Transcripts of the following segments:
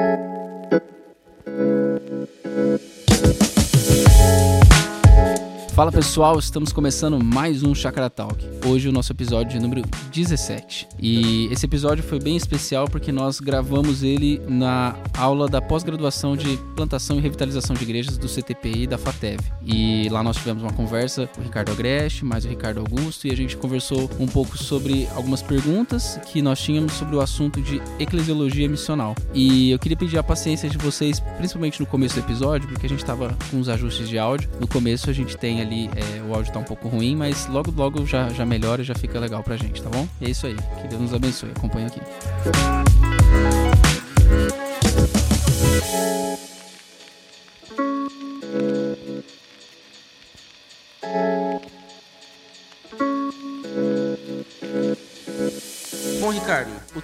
Thank you. Fala pessoal, estamos começando mais um Chakra Talk. Hoje o nosso episódio de número 17. E esse episódio foi bem especial porque nós gravamos ele na aula da pós-graduação de plantação e revitalização de igrejas do CTPI da FATEV. E lá nós tivemos uma conversa com o Ricardo Agreste, mais o Ricardo Augusto, e a gente conversou um pouco sobre algumas perguntas que nós tínhamos sobre o assunto de eclesiologia missional. E eu queria pedir a paciência de vocês, principalmente no começo do episódio, porque a gente estava com os ajustes de áudio. No começo a gente tem ali ali é, o áudio tá um pouco ruim, mas logo logo já, já melhora e já fica legal pra gente, tá bom? E é isso aí. Que Deus nos abençoe. Acompanha aqui.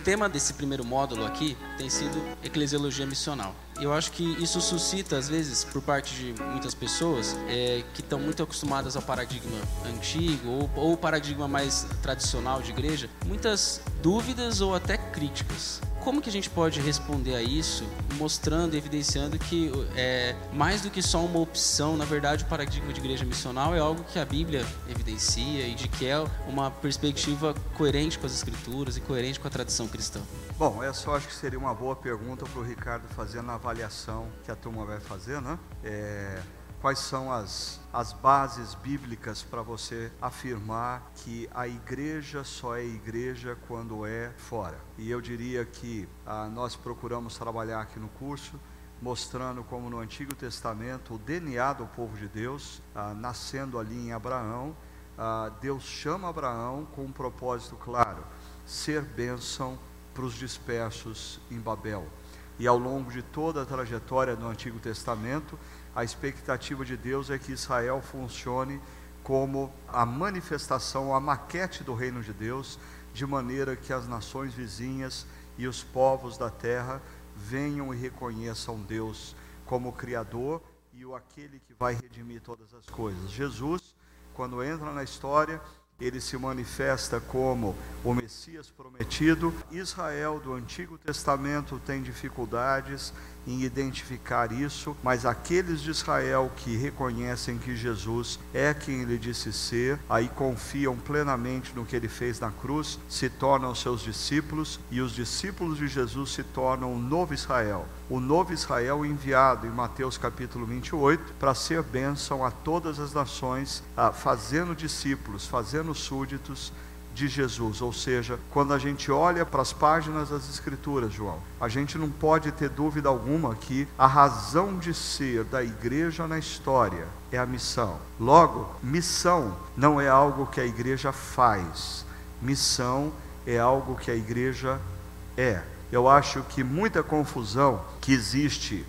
Tema desse primeiro módulo aqui tem sido eclesiologia missional. Eu acho que isso suscita, às vezes, por parte de muitas pessoas é, que estão muito acostumadas ao paradigma antigo ou, ou paradigma mais tradicional de igreja, muitas dúvidas ou até críticas. Como que a gente pode responder a isso, mostrando, evidenciando que é mais do que só uma opção, na verdade, o paradigma de igreja missional é algo que a Bíblia evidencia e de que é uma perspectiva coerente com as Escrituras e coerente com a tradição cristã? Bom, essa eu acho que seria uma boa pergunta para o Ricardo fazer na avaliação que a turma vai fazer, né? É, quais são as, as bases bíblicas para você afirmar que a igreja só é igreja quando é fora. E eu diria que ah, nós procuramos trabalhar aqui no curso mostrando como no Antigo Testamento o DNA do povo de Deus, ah, nascendo ali em Abraão, ah, Deus chama Abraão com um propósito claro: ser bênção para os dispersos em Babel. E ao longo de toda a trajetória do Antigo Testamento, a expectativa de Deus é que Israel funcione como a manifestação, a maquete do reino de Deus, de maneira que as nações vizinhas e os povos da terra venham e reconheçam Deus como Criador e o aquele que vai redimir todas as coisas. Jesus, quando entra na história, ele se manifesta como o Messias prometido. Israel do Antigo Testamento tem dificuldades em identificar isso, mas aqueles de Israel que reconhecem que Jesus é quem ele disse ser, aí confiam plenamente no que ele fez na cruz, se tornam seus discípulos e os discípulos de Jesus se tornam o novo Israel. O novo Israel enviado em Mateus capítulo 28 para ser bênção a todas as nações, fazendo discípulos, fazendo súditos de Jesus. Ou seja, quando a gente olha para as páginas das Escrituras, João, a gente não pode ter dúvida alguma que a razão de ser da igreja na história é a missão. Logo, missão não é algo que a igreja faz, missão é algo que a igreja é. Eu acho que muita confusão que existe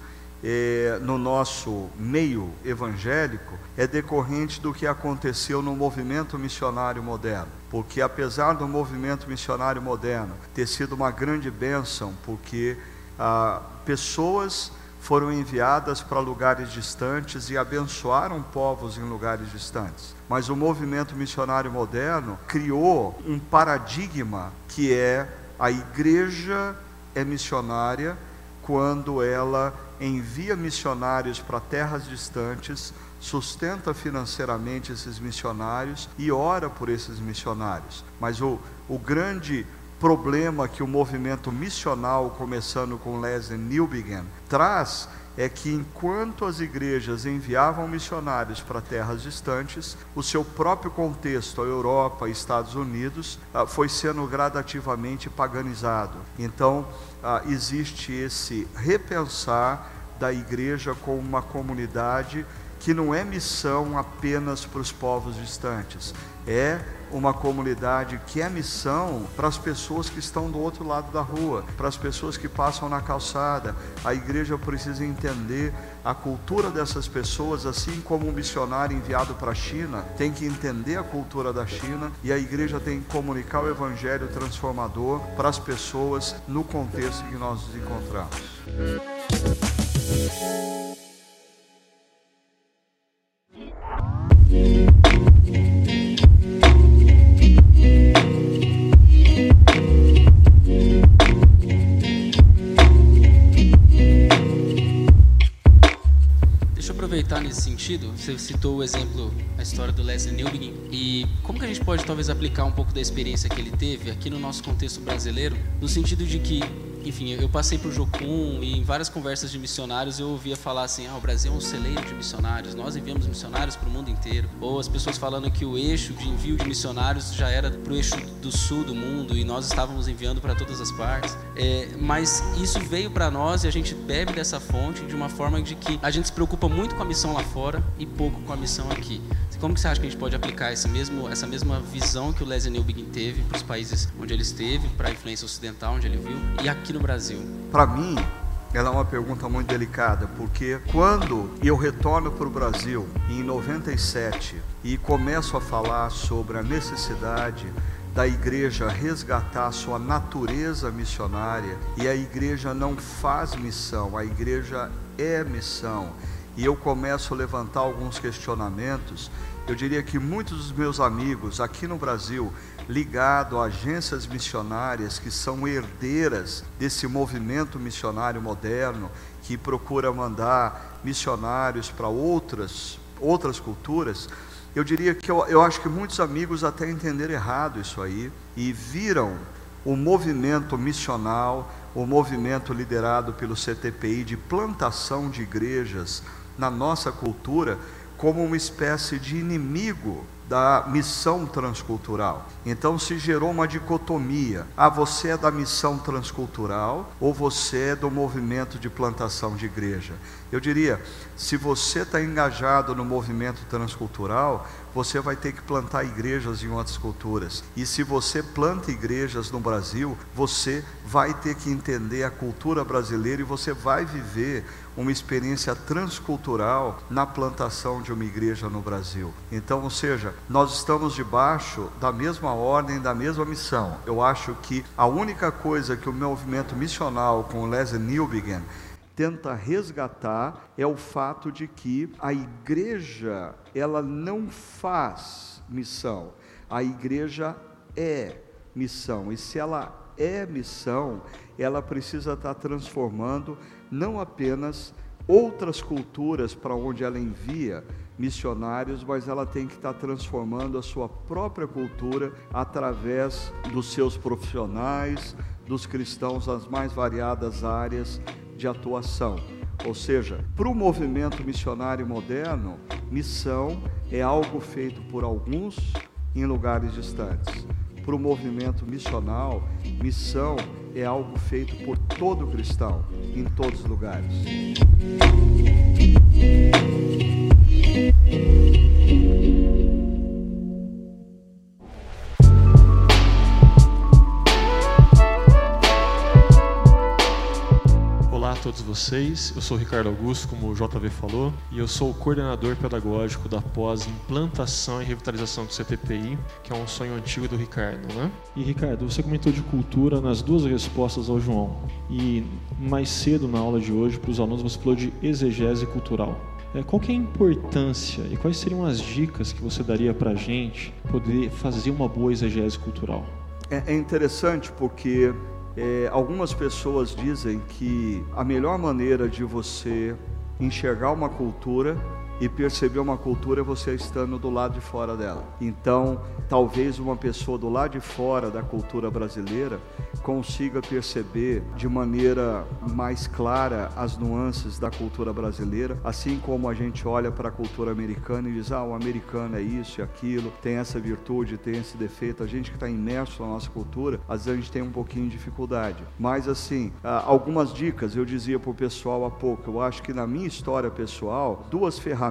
no nosso meio evangélico é decorrente do que aconteceu no movimento missionário moderno. Porque apesar do movimento missionário moderno ter sido uma grande bênção, porque ah, pessoas foram enviadas para lugares distantes e abençoaram povos em lugares distantes. Mas o movimento missionário moderno criou um paradigma que é a igreja é missionária quando ela envia missionários para terras distantes, sustenta financeiramente esses missionários e ora por esses missionários. Mas o, o grande problema que o movimento missional, começando com Leslie Newbegin, traz é que enquanto as igrejas enviavam missionários para terras distantes, o seu próprio contexto, a Europa e Estados Unidos, ah, foi sendo gradativamente paganizado. Então, ah, existe esse repensar da igreja como uma comunidade que não é missão apenas para os povos distantes, é uma comunidade que é missão para as pessoas que estão do outro lado da rua, para as pessoas que passam na calçada. A igreja precisa entender a cultura dessas pessoas, assim como um missionário enviado para a China tem que entender a cultura da China e a igreja tem que comunicar o evangelho transformador para as pessoas no contexto em que nós nos encontramos. Você citou o exemplo, a história do Leslie Newbegin, e como que a gente pode talvez aplicar um pouco da experiência que ele teve aqui no nosso contexto brasileiro, no sentido de que enfim, eu passei por Jocum e em várias conversas de missionários eu ouvia falar assim: ah, o Brasil é um celeiro de missionários, nós enviamos missionários para o mundo inteiro. Ou as pessoas falando que o eixo de envio de missionários já era para o eixo do sul do mundo e nós estávamos enviando para todas as partes. É, mas isso veio para nós e a gente bebe dessa fonte de uma forma de que a gente se preocupa muito com a missão lá fora e pouco com a missão aqui. Como que você acha que a gente pode aplicar esse mesmo, essa mesma visão que o Leslie Newbegin teve para os países onde ele esteve, para a influência ocidental onde ele viu, e aqui no Brasil? Para mim, ela é uma pergunta muito delicada, porque quando eu retorno para o Brasil em 97 e começo a falar sobre a necessidade da igreja resgatar sua natureza missionária, e a igreja não faz missão, a igreja é missão e eu começo a levantar alguns questionamentos, eu diria que muitos dos meus amigos aqui no Brasil, ligados a agências missionárias que são herdeiras desse movimento missionário moderno, que procura mandar missionários para outras, outras culturas, eu diria que eu, eu acho que muitos amigos até entenderam errado isso aí e viram o movimento missional, o movimento liderado pelo CTPI de plantação de igrejas na nossa cultura como uma espécie de inimigo da missão transcultural. Então se gerou uma dicotomia: ah, você é da missão transcultural ou você é do movimento de plantação de igreja. Eu diria, se você está engajado no movimento transcultural, você vai ter que plantar igrejas em outras culturas. E se você planta igrejas no Brasil, você vai ter que entender a cultura brasileira e você vai viver uma experiência transcultural na plantação de uma igreja no Brasil. Então, ou seja, nós estamos debaixo da mesma ordem, da mesma missão. Eu acho que a única coisa que o movimento missional com Leslie Newbegin tenta resgatar é o fato de que a igreja ela não faz missão, a igreja é missão. E se ela é missão, ela precisa estar transformando não apenas outras culturas para onde ela envia missionários, mas ela tem que estar transformando a sua própria cultura através dos seus profissionais, dos cristãos nas mais variadas áreas de atuação. Ou seja, para o movimento missionário moderno, missão é algo feito por alguns em lugares distantes. Para o movimento missional, missão é algo feito por todo cristão em todos os lugares. Todos vocês. Eu sou o Ricardo Augusto, como o JV falou, e eu sou o coordenador pedagógico da pós Implantação e Revitalização do CTPI, que é um sonho antigo do Ricardo, né? E Ricardo, você comentou de cultura nas duas respostas ao João. E mais cedo na aula de hoje, para os alunos, você falou de exegese cultural. É, qual que é a importância e quais seriam as dicas que você daria para a gente poder fazer uma boa exegese cultural? É, é interessante porque é, algumas pessoas dizem que a melhor maneira de você enxergar uma cultura e perceber uma cultura é você estando do lado de fora dela. Então, talvez uma pessoa do lado de fora da cultura brasileira consiga perceber de maneira mais clara as nuances da cultura brasileira, assim como a gente olha para a cultura americana e diz: ah, o americano é isso e aquilo, tem essa virtude, tem esse defeito. A gente que está imerso na nossa cultura, às vezes a gente tem um pouquinho de dificuldade. Mas, assim, algumas dicas eu dizia para o pessoal há pouco. Eu acho que na minha história pessoal, duas ferramentas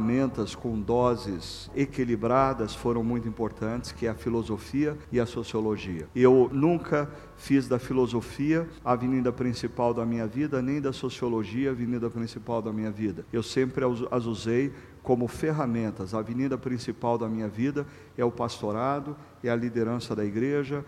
com doses equilibradas foram muito importantes, que é a filosofia e a sociologia. Eu nunca fiz da filosofia a avenida principal da minha vida, nem da sociologia a avenida principal da minha vida. Eu sempre as usei como ferramentas. A avenida principal da minha vida é o pastorado, é a liderança da igreja,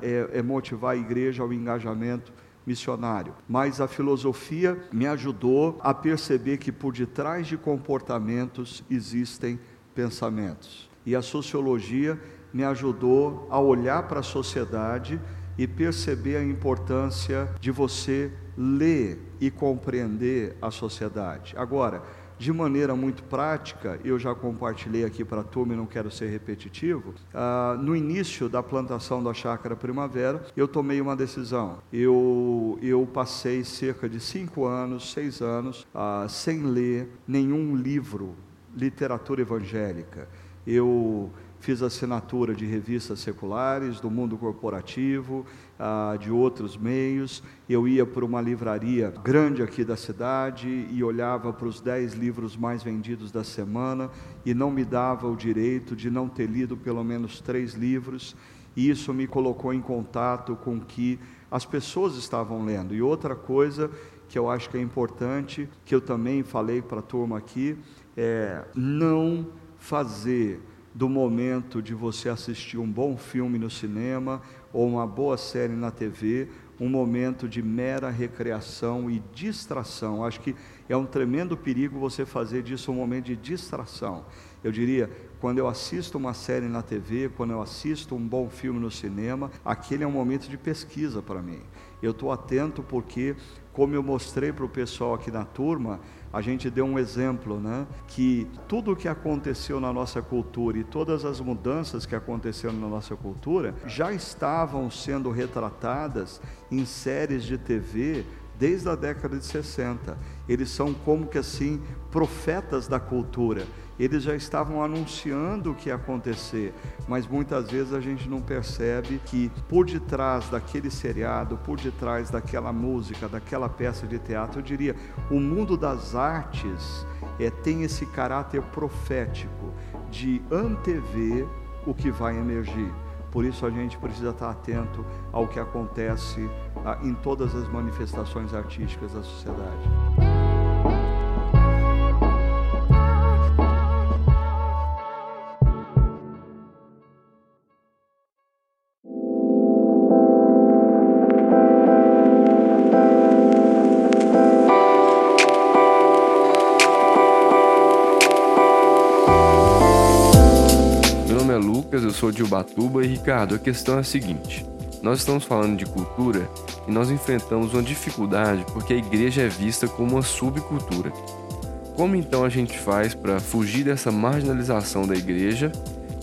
é, é motivar a igreja ao engajamento missionário. Mas a filosofia me ajudou a perceber que por detrás de comportamentos existem pensamentos. E a sociologia me ajudou a olhar para a sociedade e perceber a importância de você ler e compreender a sociedade. Agora, de maneira muito prática, eu já compartilhei aqui para a turma e não quero ser repetitivo. Ah, no início da plantação da chácara primavera, eu tomei uma decisão. Eu, eu passei cerca de cinco anos, seis anos, ah, sem ler nenhum livro, literatura evangélica. Eu fiz assinatura de revistas seculares, do mundo corporativo, ah, de outros meios. Eu ia para uma livraria grande aqui da cidade e olhava para os dez livros mais vendidos da semana e não me dava o direito de não ter lido pelo menos três livros. E isso me colocou em contato com o que as pessoas estavam lendo. E outra coisa que eu acho que é importante, que eu também falei para a turma aqui, é não fazer do momento de você assistir um bom filme no cinema ou uma boa série na TV, um momento de mera recreação e distração. Acho que é um tremendo perigo você fazer disso um momento de distração. Eu diria, quando eu assisto uma série na TV, quando eu assisto um bom filme no cinema, aquele é um momento de pesquisa para mim. Eu estou atento porque, como eu mostrei para o pessoal aqui na turma, a gente deu um exemplo, né? Que tudo o que aconteceu na nossa cultura e todas as mudanças que aconteceram na nossa cultura já estavam sendo retratadas em séries de TV desde a década de 60. Eles são como que assim profetas da cultura. Eles já estavam anunciando o que ia acontecer, mas muitas vezes a gente não percebe que por detrás daquele seriado, por detrás daquela música, daquela peça de teatro, eu diria, o mundo das artes é, tem esse caráter profético de antever o que vai emergir. Por isso a gente precisa estar atento ao que acontece ah, em todas as manifestações artísticas da sociedade. Sou de Ubatuba e Ricardo, a questão é a seguinte: nós estamos falando de cultura e nós enfrentamos uma dificuldade porque a igreja é vista como uma subcultura. Como então a gente faz para fugir dessa marginalização da igreja,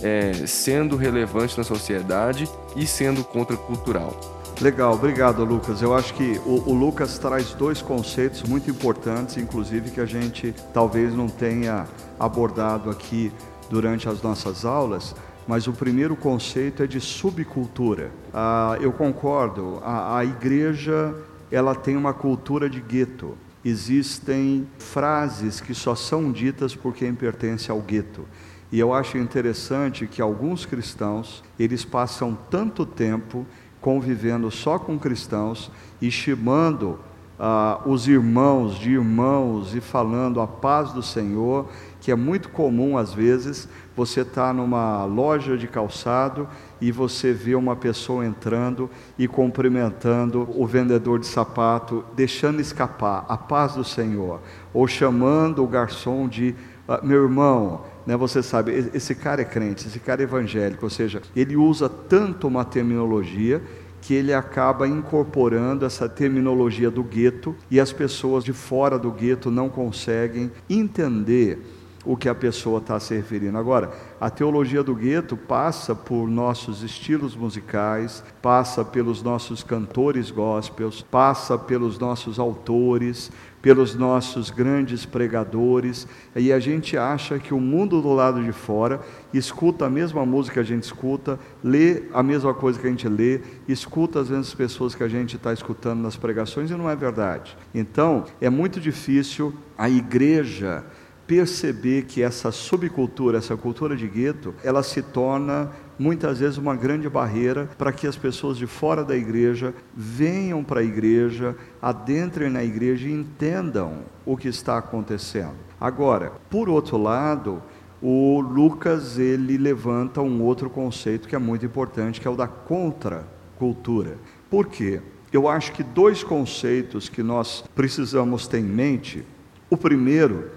é, sendo relevante na sociedade e sendo contracultural? Legal, obrigado Lucas. Eu acho que o, o, Lucas traz dois conceitos muito importantes, inclusive que a gente talvez não tenha abordado aqui durante as nossas aulas, mas o primeiro conceito é de subcultura. Ah, eu concordo, a, a igreja ela tem uma cultura de gueto. Existem frases que só são ditas por quem pertence ao gueto. E eu acho interessante que alguns cristãos, eles passam tanto tempo convivendo só com cristãos e chamando ah, os irmãos de irmãos e falando a paz do Senhor, que é muito comum às vezes, você está numa loja de calçado e você vê uma pessoa entrando e cumprimentando o vendedor de sapato, deixando escapar a paz do Senhor, ou chamando o garçom de ah, meu irmão. Né, você sabe, esse cara é crente, esse cara é evangélico, ou seja, ele usa tanto uma terminologia que ele acaba incorporando essa terminologia do gueto e as pessoas de fora do gueto não conseguem entender o que a pessoa está se referindo. Agora, a teologia do gueto passa por nossos estilos musicais, passa pelos nossos cantores gospels, passa pelos nossos autores, pelos nossos grandes pregadores, e a gente acha que o mundo do lado de fora escuta a mesma música que a gente escuta, lê a mesma coisa que a gente lê, escuta as mesmas pessoas que a gente está escutando nas pregações, e não é verdade. Então, é muito difícil a igreja perceber que essa subcultura, essa cultura de gueto, ela se torna muitas vezes uma grande barreira para que as pessoas de fora da igreja venham para a igreja, adentrem na igreja e entendam o que está acontecendo. Agora, por outro lado, o Lucas ele levanta um outro conceito que é muito importante, que é o da contracultura. Por quê? Eu acho que dois conceitos que nós precisamos ter em mente. O primeiro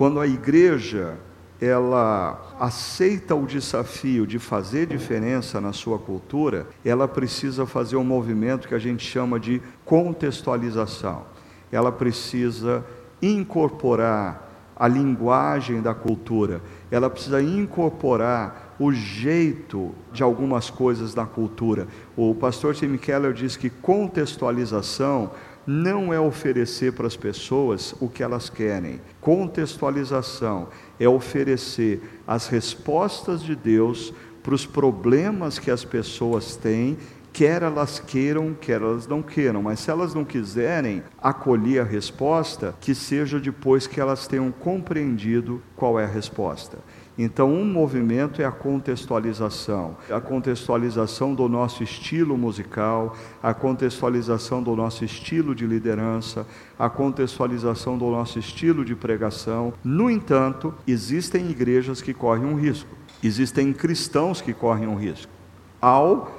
quando a igreja ela aceita o desafio de fazer diferença na sua cultura, ela precisa fazer um movimento que a gente chama de contextualização. Ela precisa incorporar a linguagem da cultura, ela precisa incorporar o jeito de algumas coisas na cultura. O pastor Tim Keller diz que contextualização não é oferecer para as pessoas o que elas querem. Contextualização é oferecer as respostas de Deus para os problemas que as pessoas têm quer elas queiram, quer elas não queiram, mas se elas não quiserem acolher a resposta, que seja depois que elas tenham compreendido qual é a resposta. Então, um movimento é a contextualização, a contextualização do nosso estilo musical, a contextualização do nosso estilo de liderança, a contextualização do nosso estilo de pregação. No entanto, existem igrejas que correm um risco, existem cristãos que correm um risco. Ao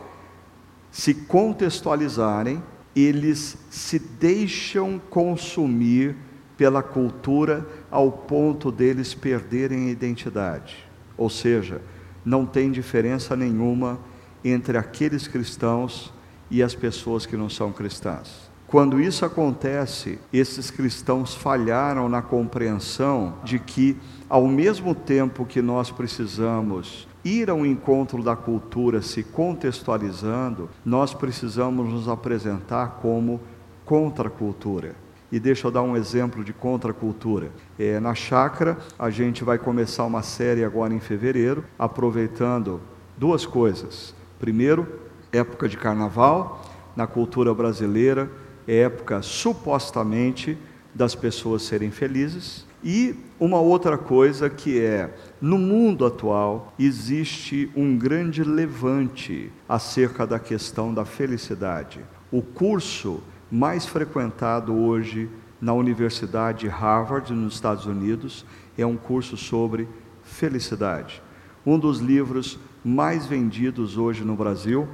se contextualizarem, eles se deixam consumir pela cultura ao ponto deles perderem a identidade. Ou seja, não tem diferença nenhuma entre aqueles cristãos e as pessoas que não são cristãs. Quando isso acontece, esses cristãos falharam na compreensão de que, ao mesmo tempo que nós precisamos ir ao encontro da cultura se contextualizando, nós precisamos nos apresentar como contracultura. E deixa eu dar um exemplo de contracultura. É, na chácara, a gente vai começar uma série agora em fevereiro, aproveitando duas coisas. Primeiro, época de carnaval, na cultura brasileira, é época supostamente das pessoas serem felizes. E uma outra coisa que é, no mundo atual, existe um grande levante acerca da questão da felicidade. O curso mais frequentado hoje na Universidade Harvard, nos Estados Unidos, é um curso sobre felicidade. Um dos livros mais vendidos hoje no Brasil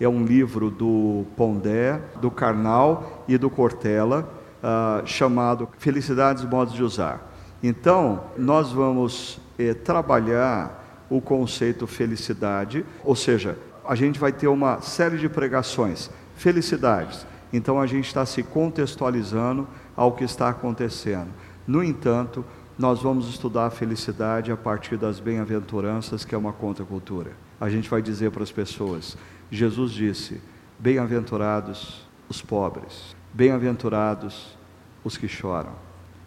é um livro do Pondé, do Karnal e do Cortella, uh, chamado Felicidades Modos de Usar. Então, nós vamos eh, trabalhar o conceito felicidade, ou seja, a gente vai ter uma série de pregações, felicidades. Então, a gente está se contextualizando ao que está acontecendo. No entanto, nós vamos estudar a felicidade a partir das bem-aventuranças, que é uma contracultura. A gente vai dizer para as pessoas: Jesus disse, bem-aventurados os pobres, bem-aventurados os que choram.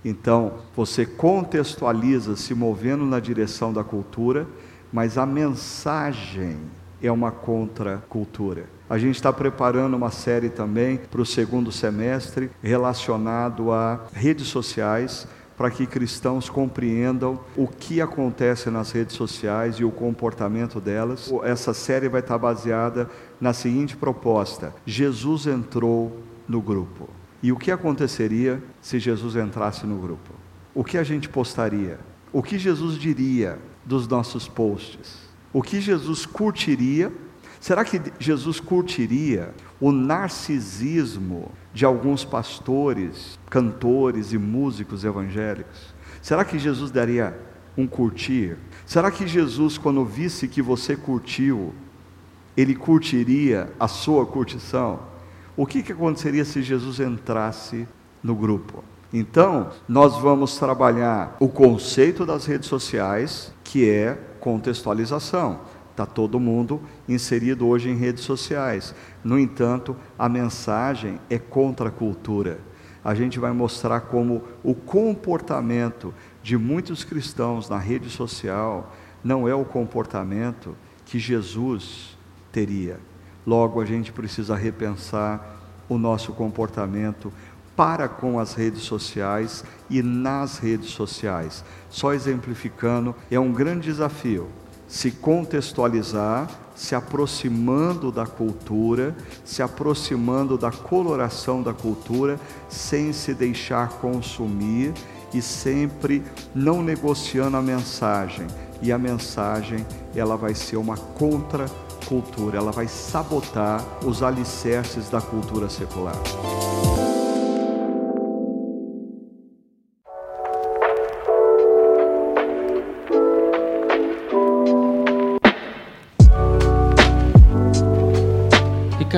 Então, você contextualiza se movendo na direção da cultura, mas a mensagem é uma contracultura. A gente está preparando uma série também para o segundo semestre relacionado a redes sociais, para que cristãos compreendam o que acontece nas redes sociais e o comportamento delas. Essa série vai estar baseada na seguinte proposta: Jesus entrou no grupo. E o que aconteceria se Jesus entrasse no grupo? O que a gente postaria? O que Jesus diria dos nossos posts? O que Jesus curtiria? Será que Jesus curtiria o narcisismo de alguns pastores, cantores e músicos evangélicos? Será que Jesus daria um curtir? Será que Jesus, quando visse que você curtiu, ele curtiria a sua curtição? o que, que aconteceria se Jesus entrasse no grupo? Então, nós vamos trabalhar o conceito das redes sociais, que é contextualização. Está todo mundo inserido hoje em redes sociais. No entanto, a mensagem é contra a cultura. A gente vai mostrar como o comportamento de muitos cristãos na rede social não é o comportamento que Jesus teria. Logo, a gente precisa repensar o nosso comportamento para com as redes sociais e nas redes sociais. Só exemplificando, é um grande desafio se contextualizar, se aproximando da cultura, se aproximando da coloração da cultura, sem se deixar consumir e sempre não negociando a mensagem. E a mensagem, ela vai ser uma contra cultura, ela vai sabotar os alicerces da cultura secular.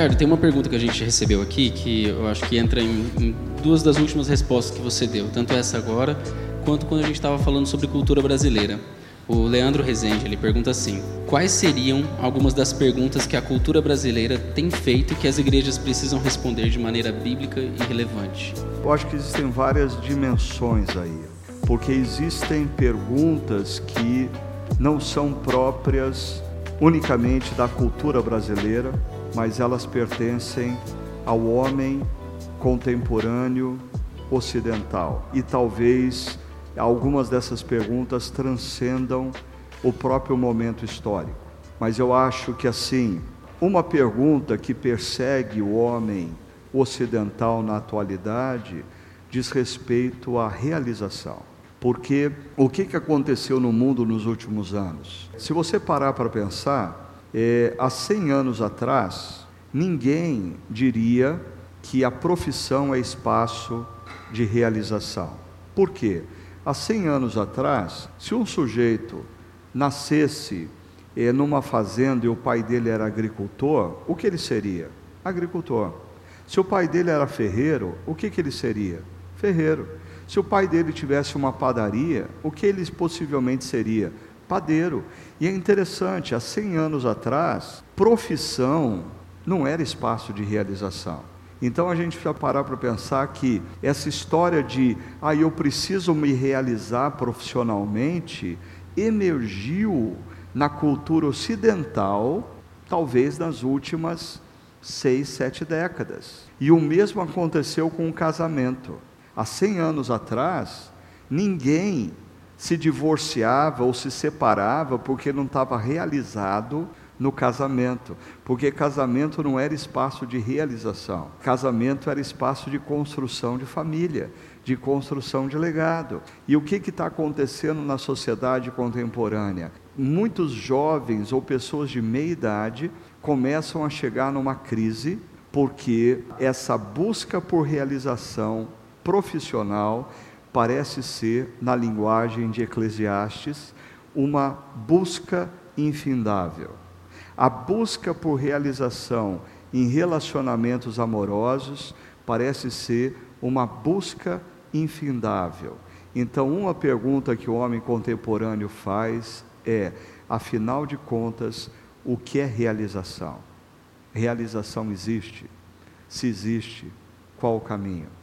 Ricardo, tem uma pergunta que a gente recebeu aqui que eu acho que entra em, em duas das últimas respostas que você deu, tanto essa agora quanto quando a gente estava falando sobre cultura brasileira. O Leandro Rezende ele pergunta assim: Quais seriam algumas das perguntas que a cultura brasileira tem feito e que as igrejas precisam responder de maneira bíblica e relevante? Eu acho que existem várias dimensões aí, porque existem perguntas que não são próprias unicamente da cultura brasileira, mas elas pertencem ao homem contemporâneo ocidental e talvez algumas dessas perguntas transcendam o próprio momento histórico. Mas eu acho que assim, uma pergunta que persegue o homem ocidental na atualidade diz respeito à realização. Porque o que aconteceu no mundo nos últimos anos? Se você parar para pensar, é, há 100 anos atrás, ninguém diria que a profissão é espaço de realização. Por quê? Há 100 anos atrás, se um sujeito nascesse eh, numa fazenda e o pai dele era agricultor, o que ele seria? Agricultor. Se o pai dele era ferreiro, o que, que ele seria? Ferreiro. Se o pai dele tivesse uma padaria, o que ele possivelmente seria? Padeiro. E é interessante, há 100 anos atrás, profissão não era espaço de realização. Então a gente precisa parar para pensar que essa história de, ah, eu preciso me realizar profissionalmente, emergiu na cultura ocidental, talvez nas últimas seis, sete décadas. E o mesmo aconteceu com o casamento. Há 100 anos atrás, ninguém se divorciava ou se separava porque não estava realizado no casamento, porque casamento não era espaço de realização, casamento era espaço de construção de família, de construção de legado. E o que está acontecendo na sociedade contemporânea? Muitos jovens ou pessoas de meia idade começam a chegar numa crise porque essa busca por realização profissional parece ser, na linguagem de Eclesiastes, uma busca infindável. A busca por realização em relacionamentos amorosos parece ser uma busca infindável. Então, uma pergunta que o homem contemporâneo faz é: afinal de contas, o que é realização? Realização existe? Se existe, qual o caminho?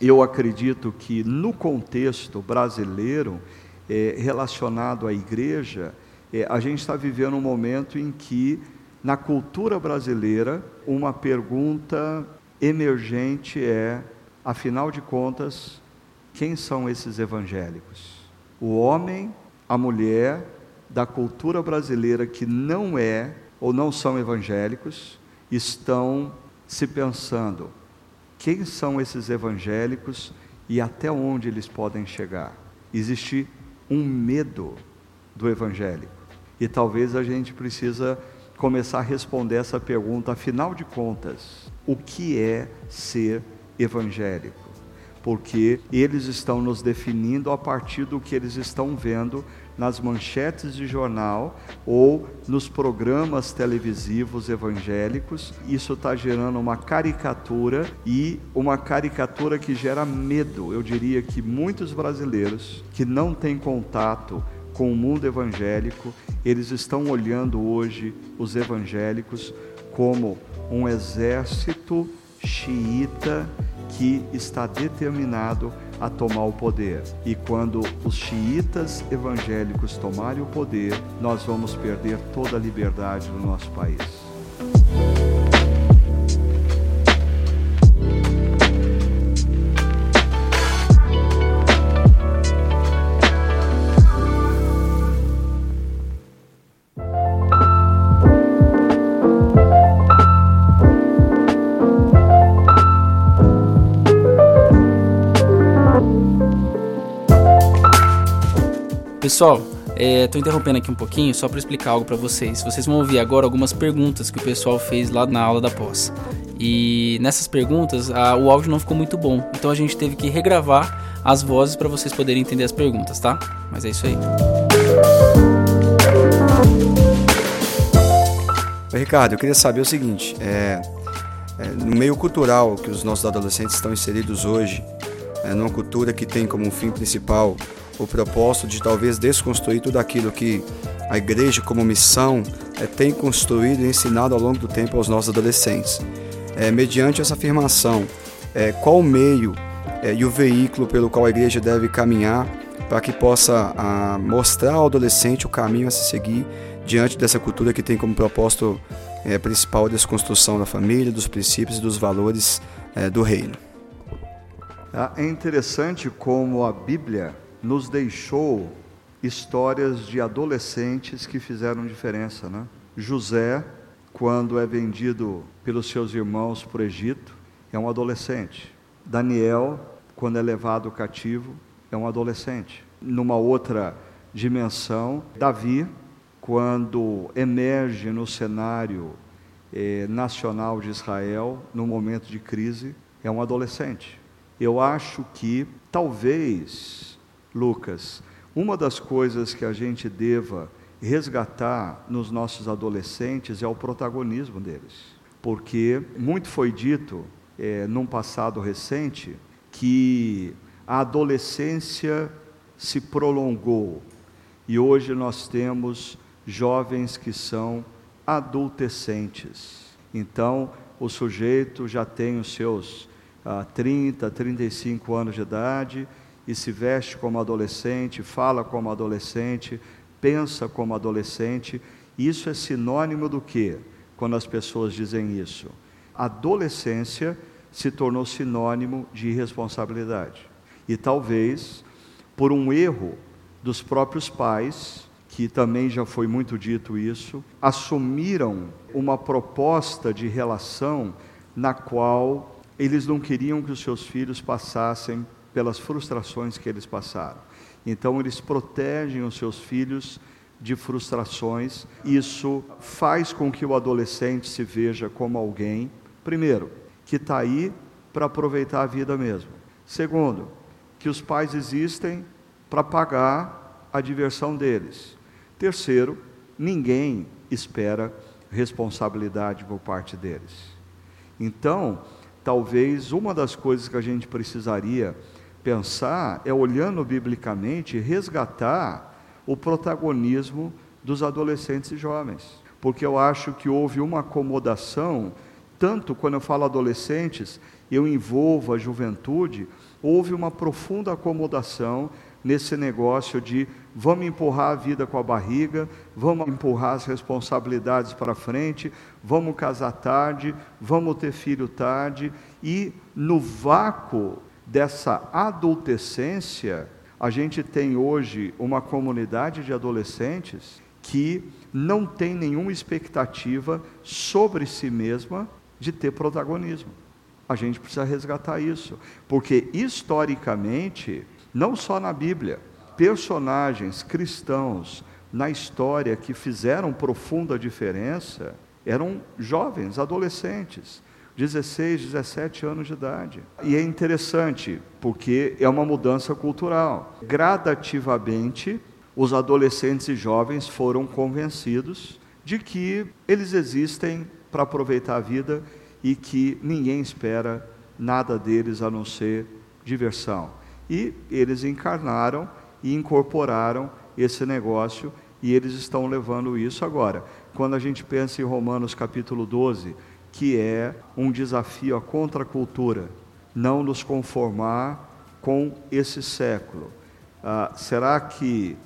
Eu acredito que no contexto brasileiro, é, relacionado à igreja, é, a gente está vivendo um momento em que, na cultura brasileira, uma pergunta emergente é: afinal de contas, quem são esses evangélicos? O homem, a mulher da cultura brasileira que não é ou não são evangélicos estão se pensando: quem são esses evangélicos e até onde eles podem chegar? Existe um medo do evangélico. E talvez a gente precisa começar a responder essa pergunta, afinal de contas, o que é ser evangélico? Porque eles estão nos definindo a partir do que eles estão vendo nas manchetes de jornal ou nos programas televisivos evangélicos. Isso está gerando uma caricatura e uma caricatura que gera medo. Eu diria que muitos brasileiros que não têm contato com o mundo evangélico, eles estão olhando hoje os evangélicos como um exército xiita que está determinado a tomar o poder. E quando os xiitas evangélicos tomarem o poder, nós vamos perder toda a liberdade no nosso país. Pessoal, estou é, interrompendo aqui um pouquinho só para explicar algo para vocês. Vocês vão ouvir agora algumas perguntas que o pessoal fez lá na aula da pós. E nessas perguntas a, o áudio não ficou muito bom, então a gente teve que regravar as vozes para vocês poderem entender as perguntas, tá? Mas é isso aí. Ricardo, eu queria saber o seguinte: é, é, no meio cultural que os nossos adolescentes estão inseridos hoje, é, numa cultura que tem como fim principal o propósito de talvez desconstruir tudo aquilo que a igreja, como missão, é, tem construído e ensinado ao longo do tempo aos nossos adolescentes. É, mediante essa afirmação, é, qual o meio e o veículo pelo qual a igreja deve caminhar para que possa a, mostrar ao adolescente o caminho a se seguir diante dessa cultura que tem como propósito principal a desconstrução da família, dos princípios e dos valores do reino. É interessante como a Bíblia nos deixou histórias de adolescentes que fizeram diferença. Né? José, quando é vendido pelos seus irmãos para o Egito, é um adolescente. Daniel, quando é levado cativo, é um adolescente. Numa outra dimensão, Davi, quando emerge no cenário eh, nacional de Israel, no momento de crise, é um adolescente. Eu acho que, talvez, Lucas, uma das coisas que a gente deva resgatar nos nossos adolescentes é o protagonismo deles. Porque muito foi dito, é, num passado recente, que a adolescência se prolongou e hoje nós temos jovens que são adolescentes. Então, o sujeito já tem os seus ah, 30, 35 anos de idade e se veste como adolescente, fala como adolescente, pensa como adolescente. Isso é sinônimo do que quando as pessoas dizem isso? Adolescência se tornou sinônimo de irresponsabilidade. E talvez por um erro dos próprios pais, que também já foi muito dito isso, assumiram uma proposta de relação na qual eles não queriam que os seus filhos passassem pelas frustrações que eles passaram. Então, eles protegem os seus filhos de frustrações. Isso faz com que o adolescente se veja como alguém, primeiro, que está aí para aproveitar a vida mesmo. Segundo, que os pais existem para pagar a diversão deles. Terceiro, ninguém espera responsabilidade por parte deles. Então, talvez uma das coisas que a gente precisaria pensar é, olhando biblicamente, resgatar o protagonismo dos adolescentes e jovens. Porque eu acho que houve uma acomodação, tanto quando eu falo adolescentes, eu envolvo a juventude, houve uma profunda acomodação nesse negócio de vamos empurrar a vida com a barriga, vamos empurrar as responsabilidades para frente, vamos casar tarde, vamos ter filho tarde, e no vácuo dessa adolescência, a gente tem hoje uma comunidade de adolescentes que não tem nenhuma expectativa sobre si mesma de ter protagonismo. A gente precisa resgatar isso, porque historicamente, não só na Bíblia, personagens cristãos na história que fizeram profunda diferença eram jovens, adolescentes, 16, 17 anos de idade. E é interessante, porque é uma mudança cultural. Gradativamente, os adolescentes e jovens foram convencidos de que eles existem para aproveitar a vida e que ninguém espera nada deles a não ser diversão. E eles encarnaram e incorporaram esse negócio e eles estão levando isso agora. Quando a gente pensa em Romanos capítulo 12, que é um desafio à contracultura, não nos conformar com esse século. Ah, será que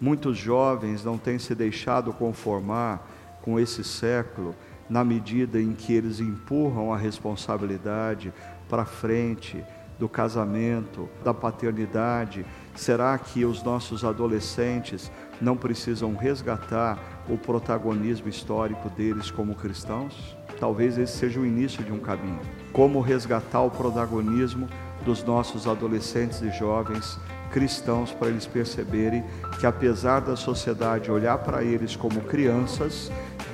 muitos jovens não têm se deixado conformar com esse século, na medida em que eles empurram a responsabilidade para frente do casamento, da paternidade? Será que os nossos adolescentes não precisam resgatar o protagonismo histórico deles como cristãos? Talvez esse seja o início de um caminho. Como resgatar o protagonismo dos nossos adolescentes e jovens cristãos para eles perceberem que apesar da sociedade olhar para eles como crianças,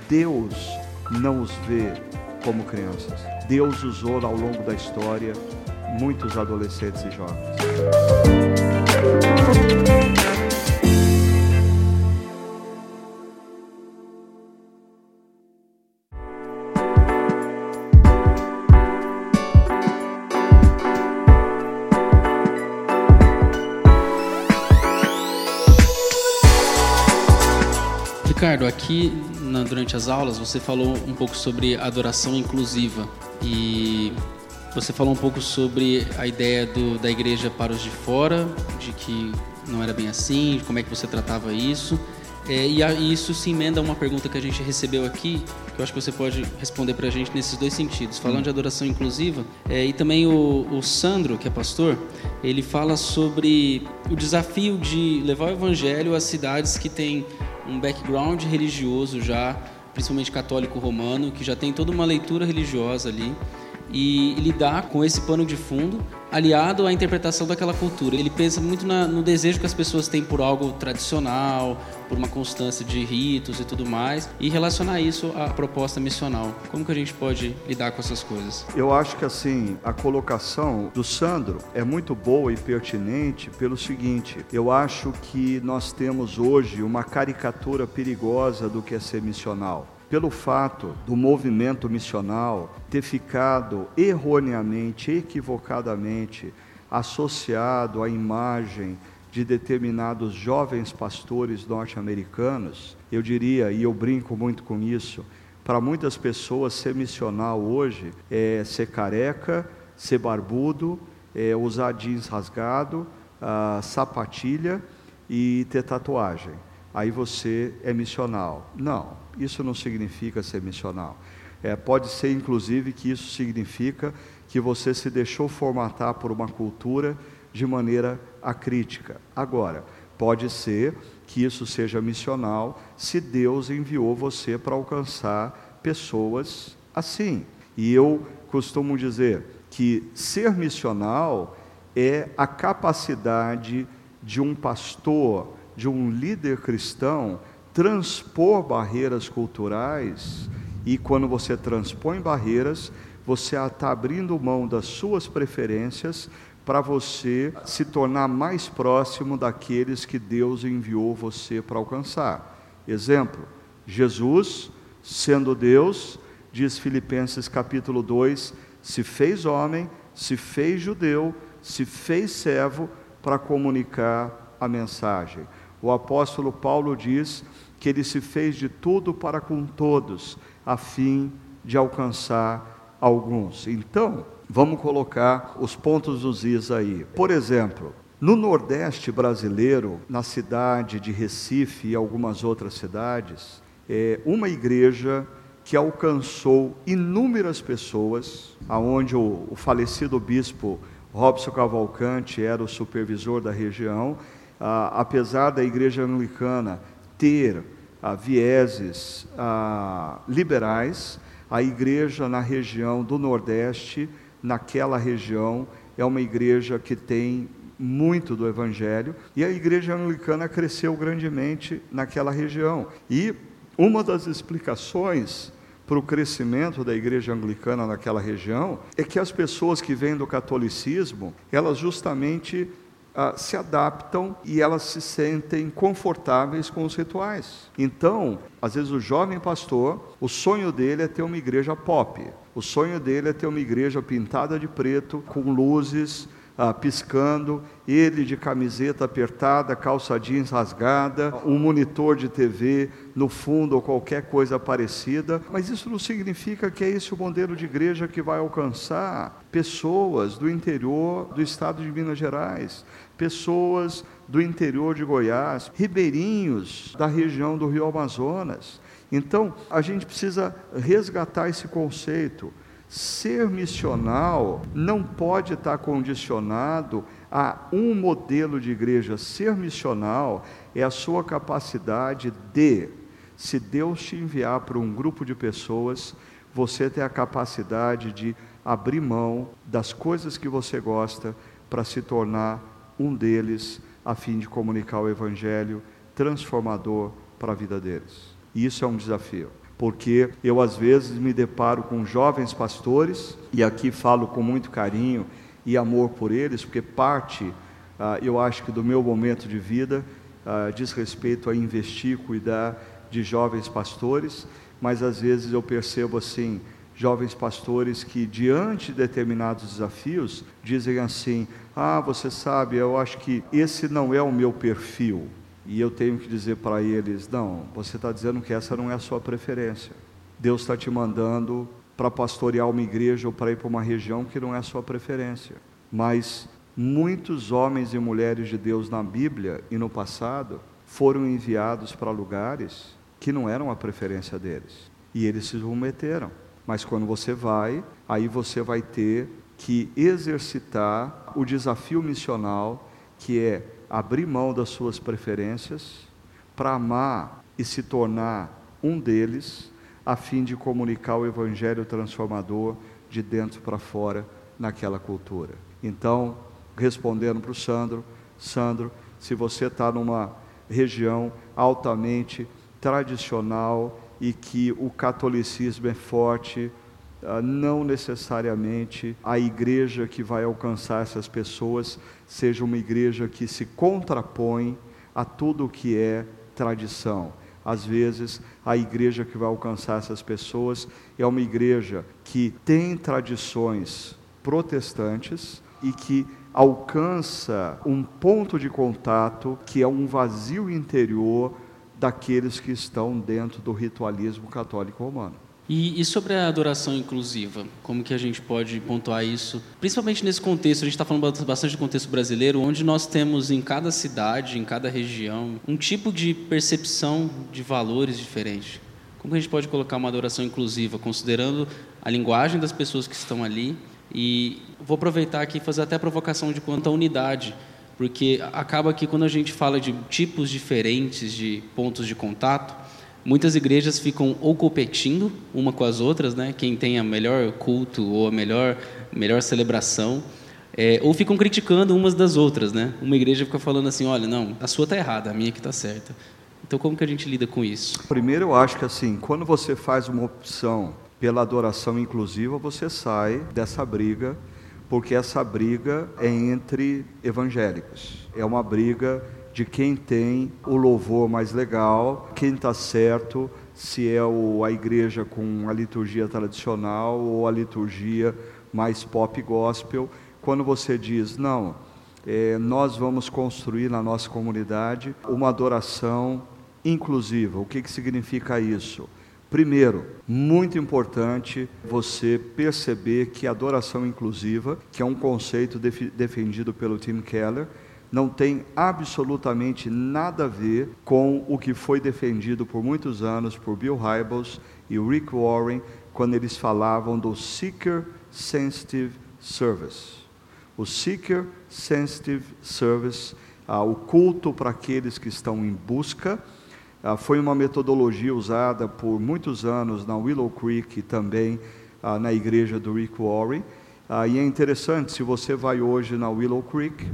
Deus não os vê como crianças. Deus usou ao longo da história muitos adolescentes e jovens. Ricardo, aqui na, durante as aulas você falou um pouco sobre adoração inclusiva e você falou um pouco sobre a ideia do, da igreja para os de fora, de que não era bem assim, como é que você tratava isso. É, e, a, e, isso se emenda a uma pergunta que a gente recebeu aqui, que eu acho que você pode responder para a gente nesses dois sentidos. Falando de adoração inclusiva, é, e também o, o, Sandro, que é pastor, ele fala sobre o desafio de levar o evangelho às cidades que têm um background religioso já, principalmente católico romano, que já tem toda uma leitura religiosa ali e lidar com esse pano de fundo aliado à interpretação daquela cultura. Ele pensa muito na, no desejo que as pessoas têm por algo tradicional, por uma constância de ritos e tudo mais, e relacionar isso à proposta missional. Como que a gente pode lidar com essas coisas? Eu acho que assim, a colocação do Sandro é muito boa e pertinente pelo seguinte, eu acho que nós temos hoje uma caricatura perigosa do que é ser missional pelo fato do movimento missional ter ficado erroneamente, equivocadamente associado à imagem de determinados jovens pastores norte-americanos, eu diria, e eu brinco muito com isso, para muitas pessoas ser missional hoje é ser careca, ser barbudo, é usar jeans rasgado, uh, sapatilha e ter tatuagem. Aí você é missional. Não, isso não significa ser missional. É, pode ser, inclusive, que isso significa que você se deixou formatar por uma cultura de maneira acrítica. Agora, pode ser que isso seja missional se Deus enviou você para alcançar pessoas assim. E eu costumo dizer que ser missional é a capacidade de um pastor, de um líder cristão, transpor barreiras culturais, e quando você transpõe barreiras, você está abrindo mão das suas preferências para você se tornar mais próximo daqueles que Deus enviou você para alcançar. Exemplo: Jesus, sendo Deus, diz Filipenses capítulo 2, se fez homem, se fez judeu, se fez servo para comunicar a mensagem. O apóstolo Paulo diz que ele se fez de tudo para com todos, a fim de alcançar alguns. Então, vamos colocar os pontos dos is aí. Por exemplo, no Nordeste brasileiro, na cidade de Recife e algumas outras cidades, é uma igreja que alcançou inúmeras pessoas, aonde o, o falecido bispo Robson Cavalcante era o supervisor da região, ah, apesar da igreja anglicana ter ah, vieses ah, liberais, a igreja na região do Nordeste, naquela região, é uma igreja que tem muito do Evangelho, e a igreja anglicana cresceu grandemente naquela região. E uma das explicações para o crescimento da igreja anglicana naquela região é que as pessoas que vêm do catolicismo, elas justamente se adaptam e elas se sentem confortáveis com os rituais. Então, às vezes o jovem pastor, o sonho dele é ter uma igreja pop. O sonho dele é ter uma igreja pintada de preto, com luzes, ah, piscando, ele de camiseta apertada, calça jeans rasgada, um monitor de TV no fundo ou qualquer coisa parecida. Mas isso não significa que é esse o modelo de igreja que vai alcançar pessoas do interior do estado de Minas Gerais, pessoas do interior de Goiás, ribeirinhos da região do Rio Amazonas. Então, a gente precisa resgatar esse conceito. Ser missional não pode estar condicionado a um modelo de igreja. Ser missional é a sua capacidade de, se Deus te enviar para um grupo de pessoas, você ter a capacidade de abrir mão das coisas que você gosta para se tornar um deles, a fim de comunicar o evangelho transformador para a vida deles. E isso é um desafio porque eu às vezes me deparo com jovens pastores, e aqui falo com muito carinho e amor por eles, porque parte, ah, eu acho que do meu momento de vida, ah, diz respeito a investir, cuidar de jovens pastores, mas às vezes eu percebo assim, jovens pastores que, diante de determinados desafios, dizem assim: Ah, você sabe, eu acho que esse não é o meu perfil. E eu tenho que dizer para eles: não, você está dizendo que essa não é a sua preferência. Deus está te mandando para pastorear uma igreja ou para ir para uma região que não é a sua preferência. Mas muitos homens e mulheres de Deus na Bíblia e no passado foram enviados para lugares que não eram a preferência deles. E eles se submeteram. Mas quando você vai, aí você vai ter que exercitar o desafio missional, que é abrir mão das suas preferências para amar e se tornar um deles, a fim de comunicar o evangelho transformador de dentro para fora naquela cultura. Então, respondendo para o Sandro, Sandro, se você está numa região altamente tradicional e que o catolicismo é forte, não necessariamente a igreja que vai alcançar essas pessoas seja uma igreja que se contrapõe a tudo o que é tradição. Às vezes, a igreja que vai alcançar essas pessoas é uma igreja que tem tradições protestantes e que alcança um ponto de contato que é um vazio interior daqueles que estão dentro do ritualismo católico romano. E, e, sobre a adoração inclusiva, como que a gente pode pontuar isso? Principalmente nesse contexto, a gente está falando bastante do contexto brasileiro, onde nós temos em cada cidade, em cada região, um tipo de percepção de valores diferente. Como que a gente pode colocar uma adoração inclusiva, considerando a linguagem das pessoas que estão ali? E vou aproveitar aqui e fazer até a provocação de quanto à unidade, porque acaba que quando a gente fala de tipos diferentes de pontos de contato, Muitas igrejas ficam ou competindo uma com as outras, né? Quem tem a melhor culto ou a melhor melhor celebração, é, ou ficam criticando umas das outras, né? Uma igreja fica falando assim, olha, não, a sua está errada, a minha que está certa. Então, como que a gente lida com isso? Primeiro, eu acho que assim, quando você faz uma opção pela adoração inclusiva, você sai dessa briga, porque essa briga é entre evangélicos. É uma briga de quem tem o louvor mais legal, quem está certo, se é a igreja com a liturgia tradicional ou a liturgia mais pop gospel. Quando você diz, não, é, nós vamos construir na nossa comunidade uma adoração inclusiva. O que, que significa isso? Primeiro, muito importante você perceber que a adoração inclusiva, que é um conceito defendido pelo Tim Keller, não tem absolutamente nada a ver com o que foi defendido por muitos anos por Bill Hybels e Rick Warren quando eles falavam do Seeker Sensitive Service. O Seeker Sensitive Service, ah, o culto para aqueles que estão em busca, ah, foi uma metodologia usada por muitos anos na Willow Creek e também ah, na igreja do Rick Warren ah, e é interessante, se você vai hoje na Willow Creek,